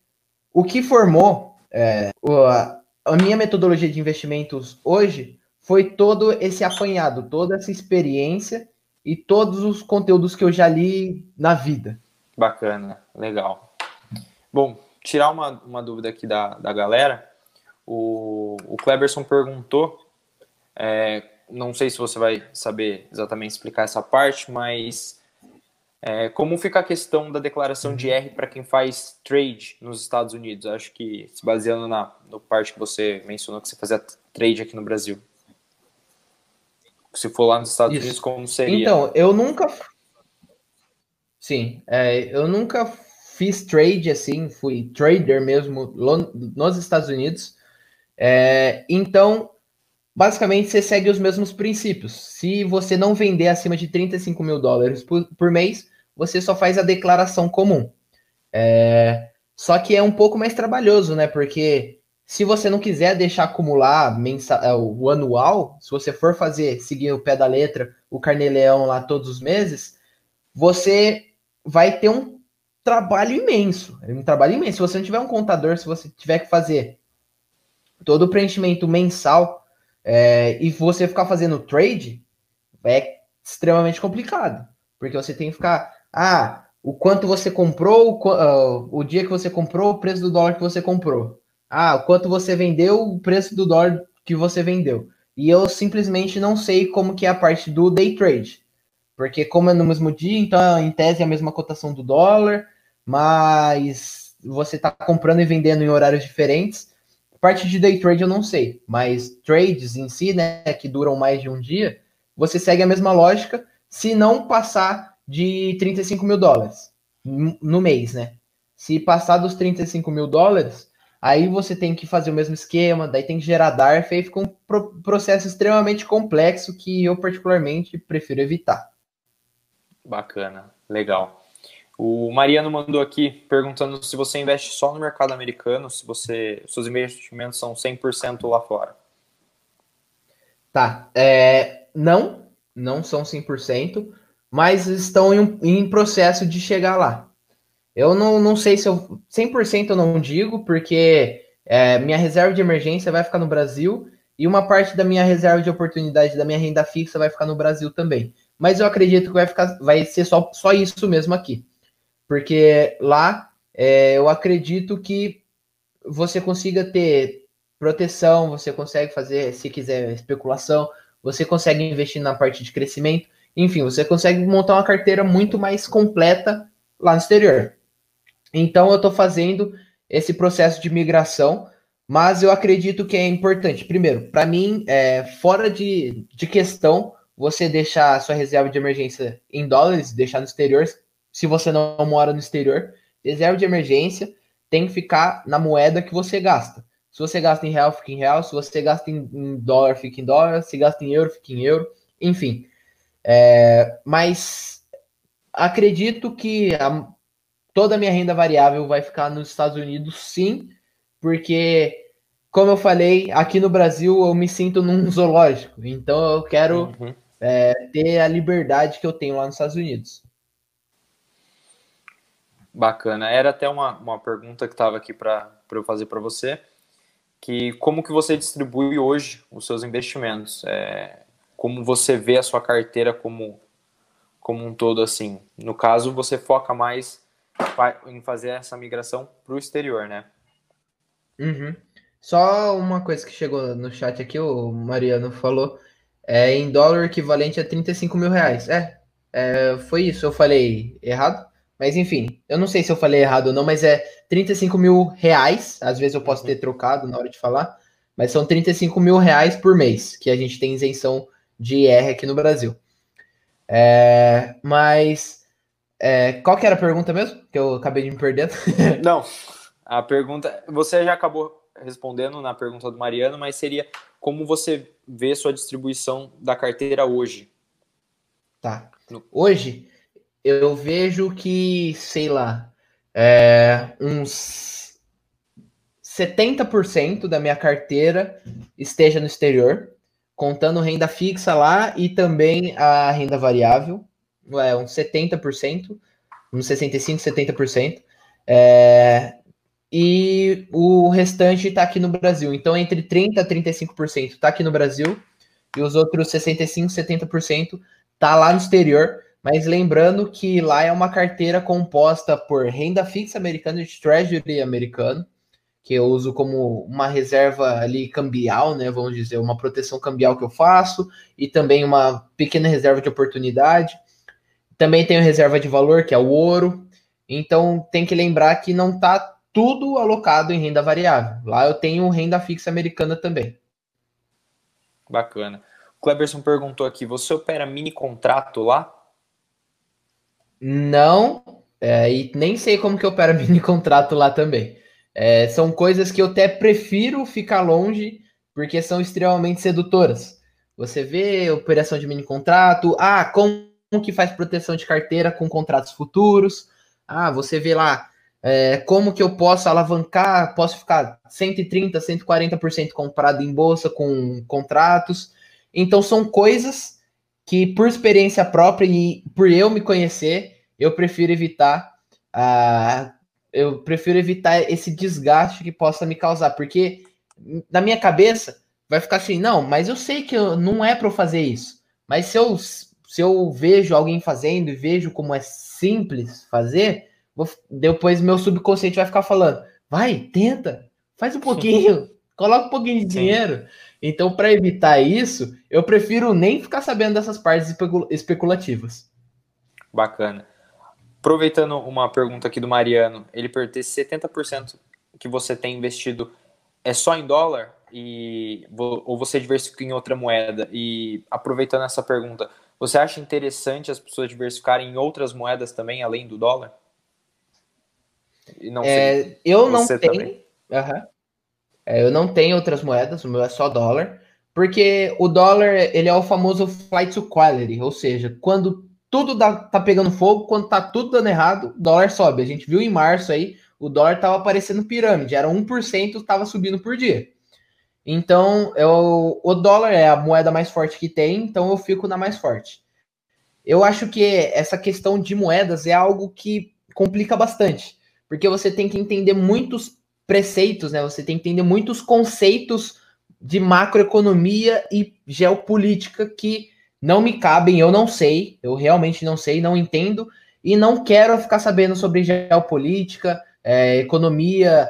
o que formou é, a, a minha metodologia de investimentos hoje foi todo esse apanhado, toda essa experiência e todos os conteúdos que eu já li na vida. Bacana, legal. Bom, tirar uma, uma dúvida aqui da, da galera. O, o Kleberson perguntou, é, não sei se você vai saber exatamente explicar essa parte, mas é, como fica a questão da declaração de R para quem faz trade nos Estados Unidos? Acho que se baseando na no parte que você mencionou que você fazia trade aqui no Brasil. Se for lá nos Estados Isso. Unidos, como seria? Então, eu nunca. Sim, é, eu nunca fiz trade assim, fui trader mesmo nos Estados Unidos. É, então, basicamente, você segue os mesmos princípios. Se você não vender acima de 35 mil dólares por, por mês, você só faz a declaração comum. É, só que é um pouco mais trabalhoso, né? Porque Se você não quiser deixar acumular mensal, é, o anual, se você for fazer, seguir o pé da letra, o carnê-leão lá todos os meses, você vai ter um trabalho imenso. É um trabalho imenso. Se você não tiver um contador, se você tiver que fazer todo o preenchimento mensal é, e você ficar fazendo trade, é extremamente complicado. Porque você tem que ficar. Ah, o quanto você comprou, o, uh, o dia que você comprou, o preço do dólar que você comprou. Ah, quanto você vendeu, o preço do dólar que você vendeu. E eu simplesmente não sei como que é a parte do day trade. Porque como é no mesmo dia, então em tese é a mesma cotação do dólar, mas você está comprando e vendendo em horários diferentes. Parte de day trade eu não sei, mas trades em si, né, que duram mais de um dia, você segue a mesma lógica, se não passar de 35 mil dólares no mês, né? Se passar dos 35 mil dólares, aí você tem que fazer o mesmo esquema, daí tem que gerar DARF, aí fica um processo extremamente complexo que eu particularmente prefiro evitar. Bacana, legal. O Mariano mandou aqui perguntando se você investe só no mercado americano, se você seus investimentos são 100% lá fora. Tá, é, não, não são 100%, mas estão em, em processo de chegar lá. Eu não, não sei se eu 100% eu não digo, porque é, minha reserva de emergência vai ficar no Brasil e uma parte da minha reserva de oportunidade da minha renda fixa vai ficar no Brasil também. Mas eu acredito que vai ficar, vai ser só, só isso mesmo aqui porque lá é, eu acredito que você consiga ter proteção, você consegue fazer, se quiser, especulação, você consegue investir na parte de crescimento, enfim, você consegue montar uma carteira muito mais completa lá no exterior. Então eu estou fazendo esse processo de migração, mas eu acredito que é importante. Primeiro, para mim, é, fora de, de questão você deixar a sua reserva de emergência em dólares, deixar no exterior, se você não mora no exterior, reserva de emergência tem que ficar na moeda que você gasta. Se você gasta em real, fica em real. Se você gasta em, dólar, fica em dólar. Se gasta em euro, fica em euro. Enfim. É, mas acredito que a, toda a minha renda variável vai ficar nos Estados Unidos, sim, porque, como eu falei, aqui no Brasil eu me sinto num zoológico. Então eu quero uhum. é, ter a liberdade que eu tenho lá nos Estados Unidos. Bacana. Era até uma, uma pergunta que estava aqui para eu fazer para você, que como que você distribui hoje os seus investimentos? É, como você vê a sua carteira como, como um todo assim? No caso, você foca mais em fazer essa migração para o exterior, né? Uhum. Só uma coisa que chegou no chat aqui, o Mariano falou, é em dólar equivalente a 35 mil reais. É, é foi isso. Eu falei errado? Mas enfim, eu não sei se eu falei errado ou não, mas é 35 mil reais. Às vezes eu posso ter trocado na hora de falar, mas são 35 mil reais por mês que a gente tem isenção de IR aqui no Brasil. É, mas é, qual que era a pergunta mesmo? Que eu acabei de me perder. não, a pergunta. Você já acabou respondendo na pergunta do Mariano, mas seria como você vê sua distribuição da carteira hoje? Tá. Hoje eu vejo que, sei lá, é, uns 70% da minha carteira esteja no exterior, contando renda fixa lá e também a renda variável, é, uns 70%, uns 65%, 70%. É, e o restante está aqui no Brasil. Então, entre 30% a 35% está aqui no Brasil e os outros 65%, 70% está lá no exterior. Mas lembrando que lá é uma carteira composta por renda fixa americana e treasury americano, que eu uso como uma reserva ali cambial, né? Vamos dizer, uma proteção cambial que eu faço, e também uma pequena reserva de oportunidade. Também tenho reserva de valor, que é o ouro. Então tem que lembrar que não está tudo alocado em renda variável. Lá eu tenho renda fixa americana também. Bacana. O Cleberson perguntou aqui: você opera mini contrato lá? Não, é, e nem sei como que opera mini contrato lá também. É, são coisas que eu até prefiro ficar longe, porque são extremamente sedutoras. Você vê operação de mini contrato, ah, como que faz proteção de carteira com contratos futuros, ah, você vê lá É, como que eu posso alavancar? Posso ficar 130, 140% comprado em bolsa com contratos. Então são coisas que, por experiência própria e por eu me conhecer, eu prefiro evitar. Uh, eu prefiro evitar esse desgaste que possa me causar, porque na minha cabeça vai ficar assim, não, mas eu sei que eu, não é para eu fazer isso. Mas se eu, se eu vejo alguém fazendo e vejo como é simples fazer, vou, depois meu subconsciente vai ficar falando, vai, tenta, faz um pouquinho, coloca um pouquinho de Sim. dinheiro. Então, para evitar isso, eu prefiro nem ficar sabendo dessas partes especulativas. Bacana. Aproveitando uma pergunta aqui do Mariano, ele perguntou se 70% que você tem investido é só em dólar e ou você diversifica em outra moeda? E aproveitando essa pergunta, você acha interessante as pessoas diversificarem em outras moedas também além do dólar? Não é, eu não tenho. Uhum. É, eu não tenho outras moedas, o meu é só dólar, porque o dólar ele é o famoso flight to quality, ou seja, quando tudo dá, tá pegando fogo, quando tá tudo dando errado, o dólar sobe. A gente viu em março aí, o dólar tava aparecendo pirâmide, era 1%, estava subindo por dia. Então, eu, o dólar é a moeda mais forte que tem, então eu fico na mais forte. Eu acho que essa questão de moedas é algo que complica bastante, porque você tem que entender muitos preceitos, né? Você tem que entender muitos conceitos de macroeconomia e geopolítica que não me cabem, eu não sei, eu realmente não sei, não entendo e não quero ficar sabendo sobre geopolítica, é, economia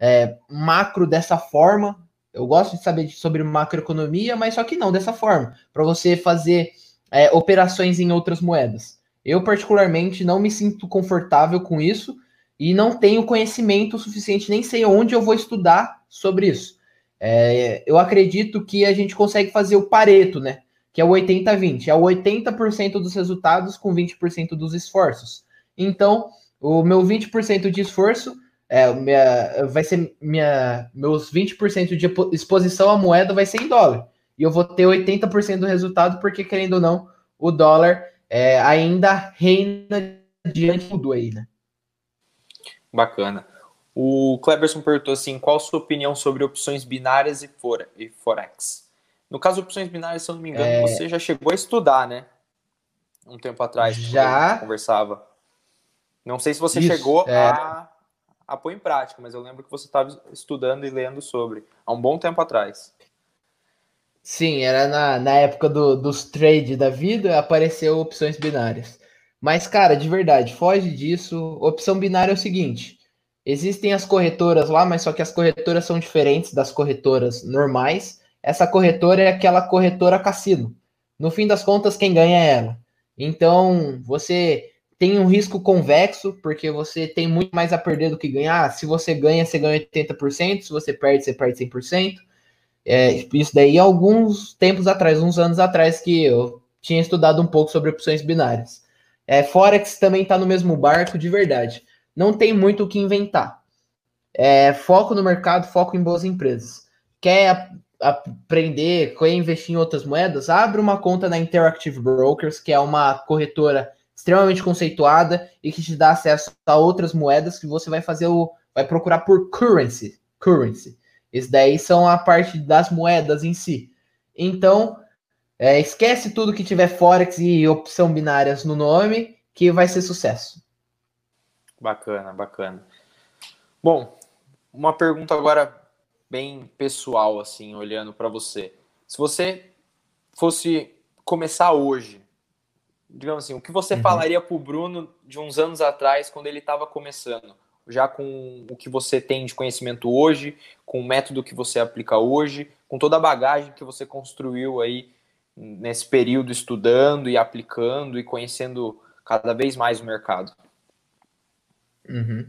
é, macro dessa forma. Eu gosto de saber sobre macroeconomia, mas só que não dessa forma, para você fazer é, operações em outras moedas. Eu, particularmente, não me sinto confortável com isso e não tenho conhecimento suficiente, nem sei onde eu vou estudar sobre isso. É, eu acredito que a gente consegue fazer o Pareto, né? Que é o 80-20. É o 80% dos resultados com 20% dos esforços. Então, o meu 20% de esforço é, minha, vai ser minha, meus 20% de exposição à moeda vai ser em dólar. E eu vou ter 80% do resultado, porque, querendo ou não, o dólar é, ainda reina diante do aí, né? Bacana. O Cleberson perguntou assim: qual a sua opinião sobre opções binárias e, for, e Forex? No caso, opções binárias, se eu não me engano, é... você já chegou a estudar, né? Um tempo atrás. Já. Conversava. Não sei se você Isso, chegou é... a, a pôr em prática, mas eu lembro que você estava estudando e lendo sobre há um bom tempo atrás. Sim, era na, na época do, dos trade da vida, apareceu opções binárias. Mas, cara, de verdade, foge disso. Opção binária é o seguinte: existem as corretoras lá, mas só que as corretoras são diferentes das corretoras normais. Essa corretora é aquela corretora cassino. No fim das contas, quem ganha é ela. Então, você tem um risco convexo, porque você tem muito mais a perder do que ganhar. Se você ganha, você ganha 80%, se você perde, você perde 100%. É, isso daí alguns tempos atrás, uns anos atrás, que eu tinha estudado um pouco sobre opções binárias. É, Forex também está no mesmo barco, de verdade. Não tem muito o que inventar. É, foco no mercado, foco em boas empresas. Quer aprender, quer investir em outras moedas? Abre uma conta na Interactive Brokers, que é uma corretora extremamente conceituada e que te dá acesso a outras moedas que você vai fazer o. vai procurar por currency. Currency. Isso daí são a parte das moedas em si. Então, é, esquece tudo que tiver Forex e opção binárias no nome, que vai ser sucesso. Bacana, bacana. Bom, uma pergunta agora bem pessoal, assim, olhando para você. Se você fosse começar hoje, digamos assim, o que você uhum. falaria para o Bruno de uns anos atrás, quando ele estava começando? Já com o que você tem de conhecimento hoje, com o método que você aplica hoje, com toda a bagagem que você construiu aí nesse período estudando e aplicando e conhecendo cada vez mais o mercado? Uhum.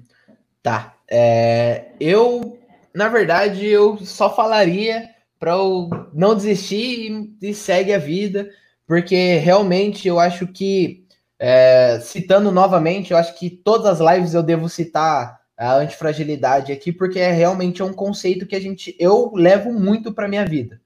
Tá. É, eu, na verdade, eu só falaria para eu não desistir e, e segue a vida, porque realmente eu acho que, é, citando novamente, eu acho que todas as lives eu devo citar a antifragilidade aqui, porque é realmente é um conceito que a gente eu levo muito para minha vida.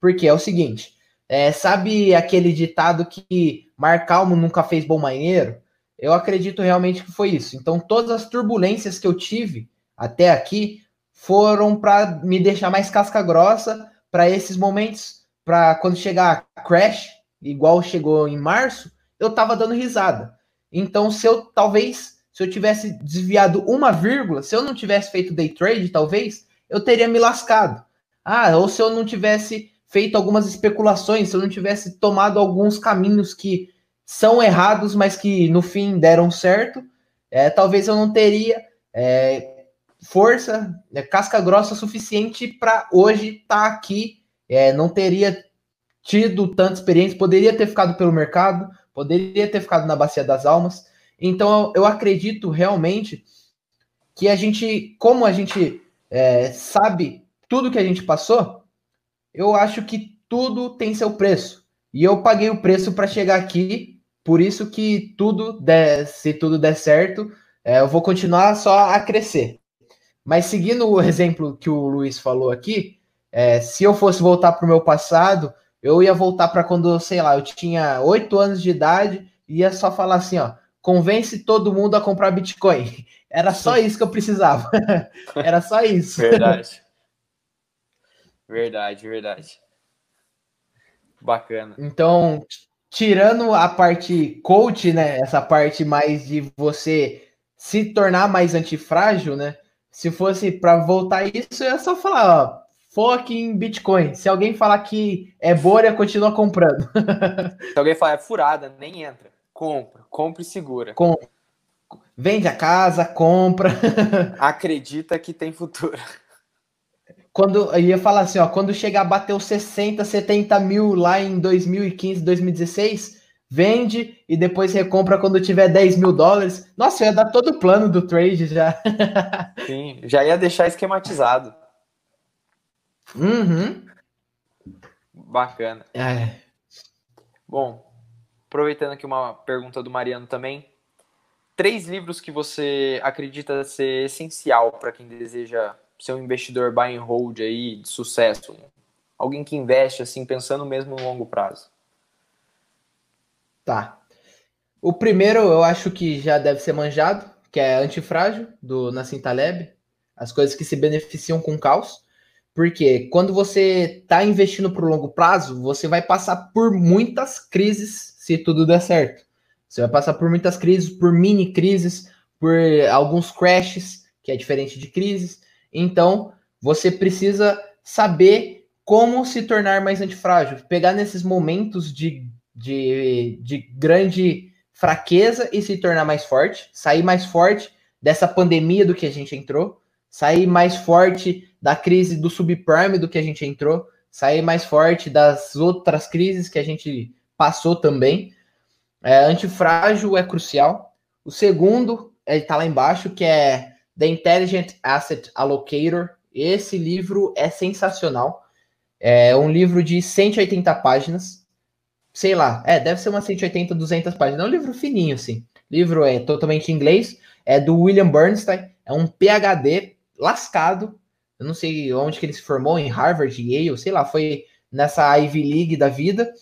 Porque é o seguinte, é, sabe aquele ditado que mar calmo nunca fez bom marinheiro? eu acredito realmente que foi isso. Então, todas as turbulências que eu tive até aqui foram para me deixar mais casca grossa para esses momentos, para quando chegar crash, igual chegou em março, eu tava dando risada. Então, se eu talvez, se eu tivesse desviado uma vírgula, se eu não tivesse feito day trade, talvez, eu teria me lascado. Ah, ou se eu não tivesse feito algumas especulações, se eu não tivesse tomado alguns caminhos que são errados, mas que no fim deram certo, é, talvez eu não teria é, força, é, casca grossa suficiente para hoje estar tá aqui. É, não teria tido tanta experiência, poderia ter ficado pelo mercado, poderia ter ficado na Bacia das Almas. Então eu acredito realmente que a gente, como a gente é, sabe tudo que a gente passou, eu acho que tudo tem seu preço. E eu paguei o preço para chegar aqui, por isso que tudo der, se tudo der certo, é, eu vou continuar só a crescer. Mas seguindo o exemplo que o Luiz falou aqui, é, se eu fosse voltar para o meu passado, eu ia voltar para quando, sei lá, eu tinha oito anos de idade e ia só falar assim, ó, convence todo mundo a comprar Bitcoin. Era só isso que eu precisava. Era só isso. Verdade. Verdade, verdade. Bacana. Então, tirando a parte coach, né, essa parte mais de você se tornar mais antifrágil, né? Se fosse para voltar isso, eu ia só falar, ó, foque em Bitcoin. Se alguém falar que é bolha, continua comprando. Se alguém falar é furada, nem entra. Compra, compra e segura. Com... Vende a casa, compra. Acredita que tem futuro. Quando eu ia falar assim, ó, quando chegar a bater os 60, 70 mil lá em 2015, 2016, vende e depois recompra quando tiver 10 mil dólares. Nossa, eu ia dar todo o plano do trade já. Sim, já ia deixar esquematizado. Uhum. Bacana. É. Bom, aproveitando aqui uma pergunta do Mariano também. Três livros que você acredita ser essencial para quem deseja ser um investidor buy and hold aí de sucesso. Alguém que investe assim, pensando mesmo no longo prazo. Tá. O primeiro eu acho que já deve ser manjado, que é Antifrágil, do Nassim Taleb. As coisas que se beneficiam com caos. Porque quando você está investindo para o longo prazo, você vai passar por muitas crises se tudo der certo. Você vai passar por muitas crises, por mini crises, por alguns crashes, que é diferente de crises. Então, você precisa saber como se tornar mais antifrágil. Pegar nesses momentos de, de, de grande fraqueza e se tornar mais forte. Sair mais forte dessa pandemia do que a gente entrou. Sair mais forte da crise do subprime do que a gente entrou, sair mais forte das outras crises que a gente passou também. É, antifrágil é crucial. O segundo, ele está lá embaixo, que é The Intelligent Asset Allocator. Esse livro é sensacional. É um livro de 180 páginas. Sei lá, é, deve ser umas 180, 200 páginas. É um livro fininho, assim. Livro é totalmente em inglês. É do William Bernstein. É um PhD lascado eu não sei onde que ele se formou, em Harvard, Yale, sei lá, foi nessa Ivy League da vida.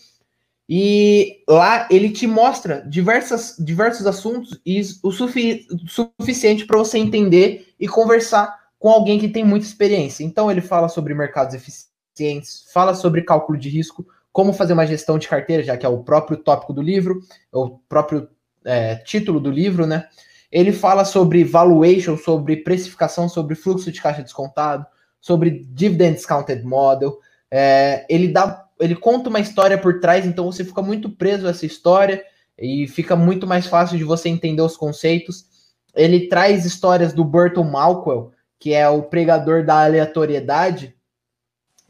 E lá ele te mostra diversas, diversos assuntos e o sufi suficiente para você entender e conversar com alguém que tem muita experiência. Então ele fala sobre mercados eficientes, fala sobre cálculo de risco, como fazer uma gestão de carteira, já que é o próprio tópico do livro, é o próprio é, título do livro, né? Ele fala sobre valuation, sobre precificação, sobre fluxo de caixa descontado, sobre dividend discounted model. É, ele dá, ele conta uma história por trás, então você fica muito preso a essa história e fica muito mais fácil de você entender os conceitos. Ele traz histórias do Burton Malcolm, que é o pregador da aleatoriedade,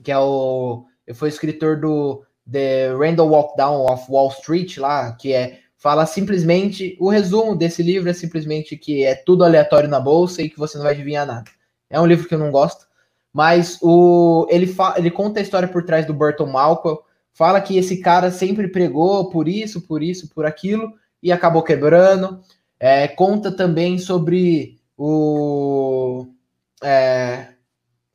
que é o foi escritor do The Randall Walk Down of Wall Street lá, que é fala simplesmente, o resumo desse livro é simplesmente que é tudo aleatório na bolsa e que você não vai adivinhar nada. É um livro que eu não gosto, mas o ele, fa, ele conta a história por trás do Burton Malcolm, fala que esse cara sempre pregou por isso, por isso, por aquilo e acabou quebrando. É, conta também sobre o é,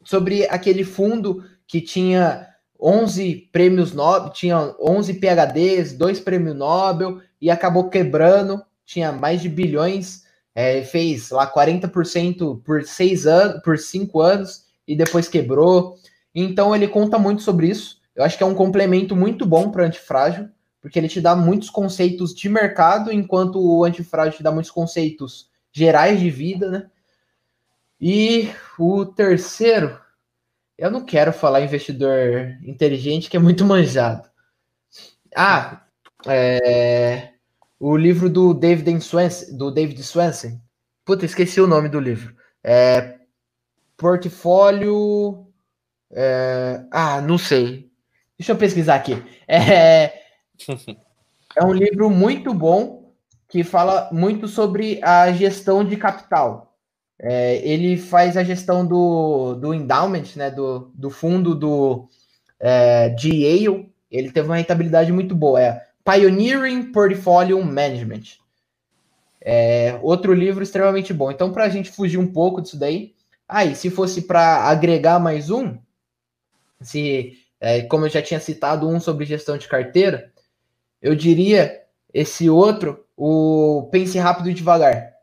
sobre aquele fundo que tinha 11 prêmios Nobel, tinha 11 PhDs, dois prêmios Nobel e acabou quebrando tinha mais de bilhões, é, fez lá 40% por seis anos, por cinco anos, e depois quebrou. Então ele conta muito sobre isso. Eu acho que é um complemento muito bom para o antifrágil, porque ele te dá muitos conceitos de mercado, enquanto o antifrágil te dá muitos conceitos gerais de vida, né? E o terceiro, eu não quero falar investidor inteligente, que é muito manjado. Ah, é, o livro do David Swensen, do David Swensen. Puta, esqueci o nome do livro. É, portfólio. É, ah, não sei. Deixa eu pesquisar aqui. É, é um livro muito bom que fala muito sobre a gestão de capital. É, ele faz a gestão do, do endowment, né, do, do fundo do, é, de Yale. Ele teve uma rentabilidade muito boa. É Pioneering Portfolio Management. É, outro livro extremamente bom. Então, para a gente fugir um pouco disso daí, aí, se fosse para agregar mais um, se, é, como eu já tinha citado um sobre gestão de carteira, eu diria esse outro, o Pense Rápido e Devagar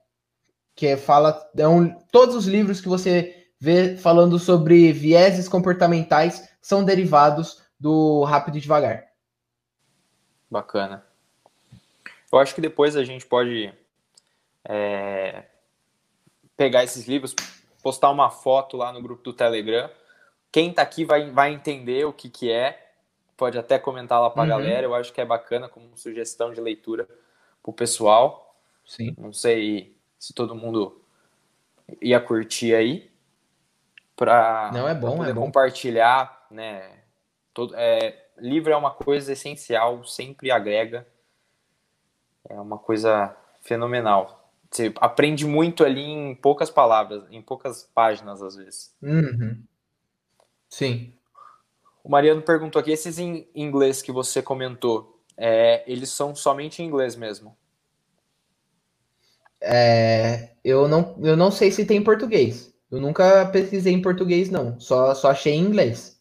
que fala é um, todos os livros que você vê falando sobre vieses comportamentais são derivados do Rápido e Devagar. Bacana. Eu acho que depois a gente pode é, pegar esses livros, postar uma foto lá no grupo do Telegram. Quem tá aqui vai, vai entender o que, que é. Pode até comentar lá para a uhum. galera. Eu acho que é bacana como sugestão de leitura para o pessoal. Sim. Não sei se todo mundo ia curtir aí para não é bom é bom. compartilhar né todo é, livro é uma coisa essencial sempre agrega é uma coisa fenomenal você aprende muito ali em poucas palavras em poucas páginas às vezes uhum. sim o Mariano perguntou aqui esses em inglês que você comentou é, eles são somente em inglês mesmo é, eu, não, eu não sei se tem em português. Eu nunca pesquisei em português, não. Só, só achei em inglês.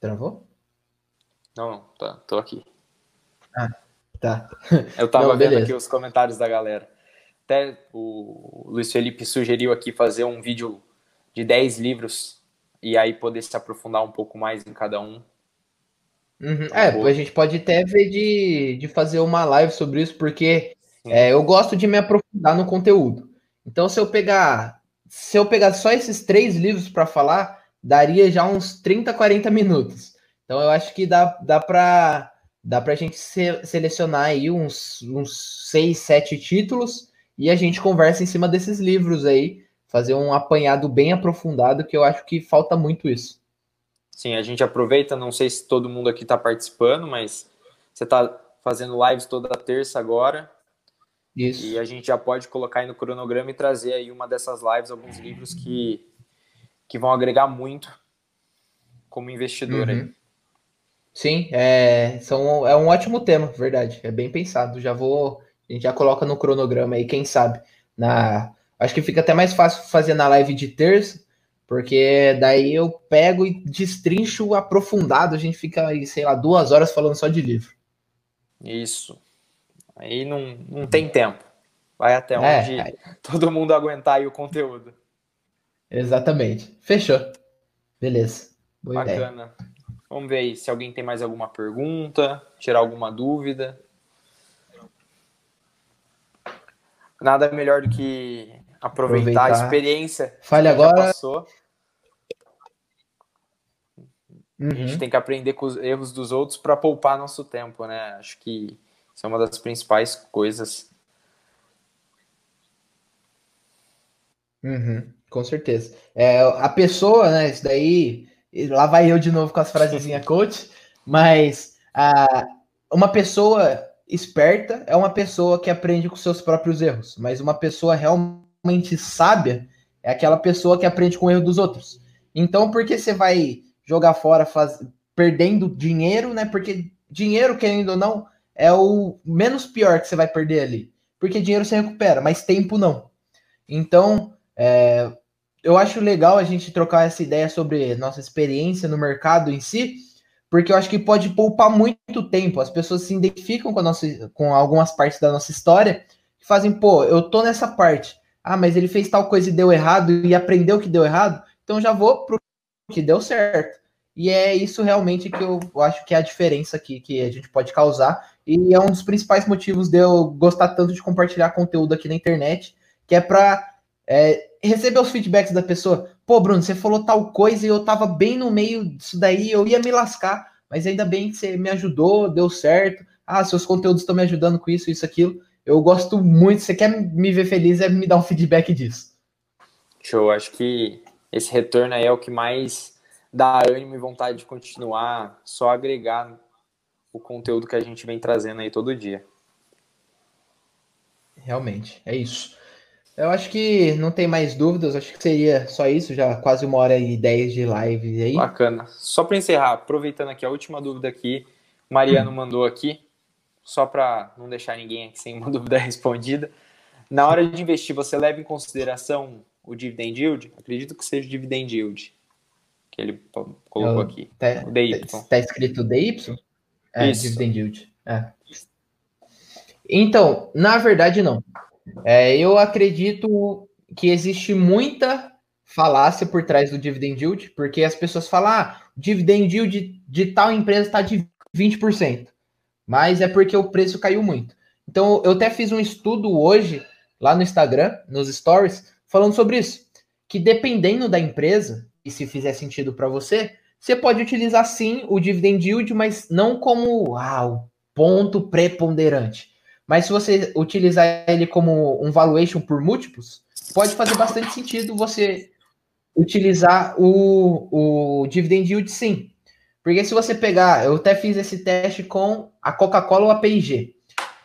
Travou? Não, não, tá, tô aqui. Ah, tá. Eu tava não, vendo aqui os comentários da galera. Até o Luiz Felipe sugeriu aqui fazer um vídeo de 10 livros e aí poder se aprofundar um pouco mais em cada um. Uhum. É, a gente pode até ver de, de fazer uma live sobre isso, porque é, eu gosto de me aprofundar no conteúdo. Então, se eu pegar, se eu pegar só esses três livros para falar, daria já uns 30, 40 minutos. Então, eu acho que dá, dá para dá a gente se, selecionar aí uns, uns seis, sete títulos e a gente conversa em cima desses livros aí, fazer um apanhado bem aprofundado, que eu acho que falta muito isso. Sim, a gente aproveita, não sei se todo mundo aqui está participando, mas você está fazendo lives toda terça agora. Isso. E a gente já pode colocar aí no cronograma e trazer aí uma dessas lives, alguns livros que, que vão agregar muito como investidor uhum. aí. Sim, é, são, é um ótimo tema, verdade. É bem pensado. Já vou. A gente já coloca no cronograma aí, quem sabe. Na, acho que fica até mais fácil fazer na live de terça, porque daí eu pego e destrincho aprofundado, a gente fica aí, sei lá, duas horas falando só de livro. Isso. Aí não, não tem tempo. Vai até é, onde é, todo mundo aguentar aí o conteúdo. Exatamente. Fechou. Beleza. Boa Bacana. Ideia. Vamos ver aí se alguém tem mais alguma pergunta, tirar alguma dúvida. Nada melhor do que aproveitar, aproveitar. a experiência Fale que agora. passou. Uhum. A gente uhum. tem que aprender com os erros dos outros para poupar nosso tempo, né? Acho que isso é uma das principais coisas. Uhum, com certeza. É, a pessoa, né? Isso daí. Lá vai eu de novo com as frasezinhas coach, mas a, uma pessoa esperta é uma pessoa que aprende com seus próprios erros, mas uma pessoa realmente sábia é aquela pessoa que aprende com o erro dos outros. Então, por que você vai jogar fora faz... perdendo dinheiro, né? Porque dinheiro, querendo ou não, é o menos pior que você vai perder ali. Porque dinheiro você recupera, mas tempo não. Então, é... eu acho legal a gente trocar essa ideia sobre nossa experiência no mercado em si, porque eu acho que pode poupar muito tempo. As pessoas se identificam com, nossa, com algumas partes da nossa história e fazem, pô, eu tô nessa parte. Ah, mas ele fez tal coisa e deu errado e aprendeu que deu errado, então já vou pro que deu certo. E é isso realmente que eu acho que é a diferença aqui que a gente pode causar. E é um dos principais motivos de eu gostar tanto de compartilhar conteúdo aqui na internet, que é para é, receber os feedbacks da pessoa. Pô, Bruno, você falou tal coisa e eu tava bem no meio disso daí, eu ia me lascar, mas ainda bem que você me ajudou, deu certo. Ah, seus conteúdos estão me ajudando com isso, isso, aquilo. Eu gosto muito. Você quer me ver feliz, é me dar um feedback disso. Show, acho que esse retorno aí é o que mais dá ânimo e vontade de continuar, só agregar o conteúdo que a gente vem trazendo aí todo dia. Realmente, é isso. Eu acho que não tem mais dúvidas, acho que seria só isso, já quase uma hora e dez de live aí. Bacana. Só para encerrar, aproveitando aqui a última dúvida aqui, Mariano hum. mandou aqui, só para não deixar ninguém aqui sem uma dúvida respondida. Na hora de investir, você leva em consideração o dividend yield? Acredito que seja o dividend yield que ele colocou aqui. Tá, o DY. Tá escrito DY? É, Isso. dividend yield. É. Então, na verdade, não. É, eu acredito que existe muita falácia por trás do dividend yield, porque as pessoas falam, ah, o dividend yield de, de tal empresa está de 20%, mas é porque o preço caiu muito. Então, eu até fiz um estudo hoje, lá no Instagram, nos stories, falando sobre isso, que dependendo da empresa, e se fizer sentido para você, você pode utilizar sim o dividend yield, mas não como ah, o ponto preponderante. Mas se você utilizar ele como um valuation por múltiplos, pode fazer bastante sentido você utilizar o, o dividend yield sim. Porque se você pegar, eu até fiz esse teste com a Coca-Cola ou a P&G.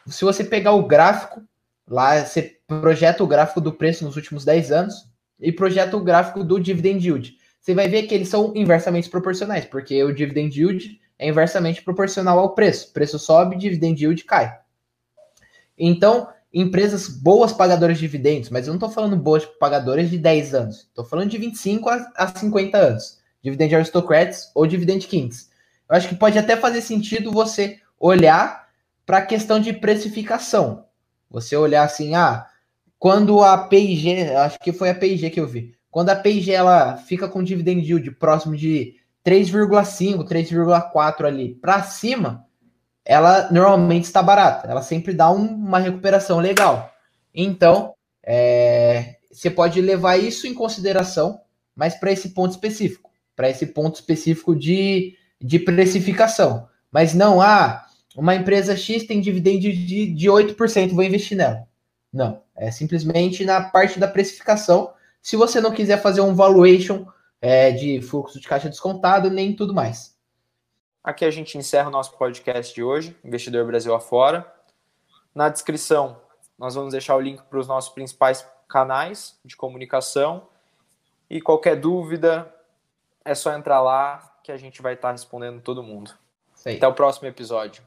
Se você pegar o gráfico, lá você projeta o gráfico do preço nos últimos 10 anos e projeta o gráfico do dividend yield. Você vai ver que eles são inversamente proporcionais, porque o dividend yield é inversamente proporcional ao preço. Preço sobe, dividend yield cai. Então, empresas boas pagadoras de dividendos, mas eu não estou falando boas pagadoras de 10 anos, estou falando de 25 a, a 50 anos. Dividend Aristocrats ou Dividend Kings. Eu acho que pode até fazer sentido você olhar para a questão de precificação. Você olhar assim, ah, quando a P&G, acho que foi a P&G que eu vi, quando a P&G ela fica com dividend yield próximo de 3,5, 3,4 ali para cima, ela normalmente está barata, ela sempre dá um, uma recuperação legal. Então, é, você pode levar isso em consideração, mas para esse ponto específico, para esse ponto específico de, de precificação. Mas não, ah, uma empresa X tem dividendo de, de 8%, vou investir nela. Não, é simplesmente na parte da precificação. Se você não quiser fazer um valuation é, de fluxo de caixa descontado, nem tudo mais. Aqui a gente encerra o nosso podcast de hoje, Investidor Brasil afora. Na descrição, nós vamos deixar o link para os nossos principais canais de comunicação. E qualquer dúvida, é só entrar lá que a gente vai estar respondendo todo mundo. Até o próximo episódio.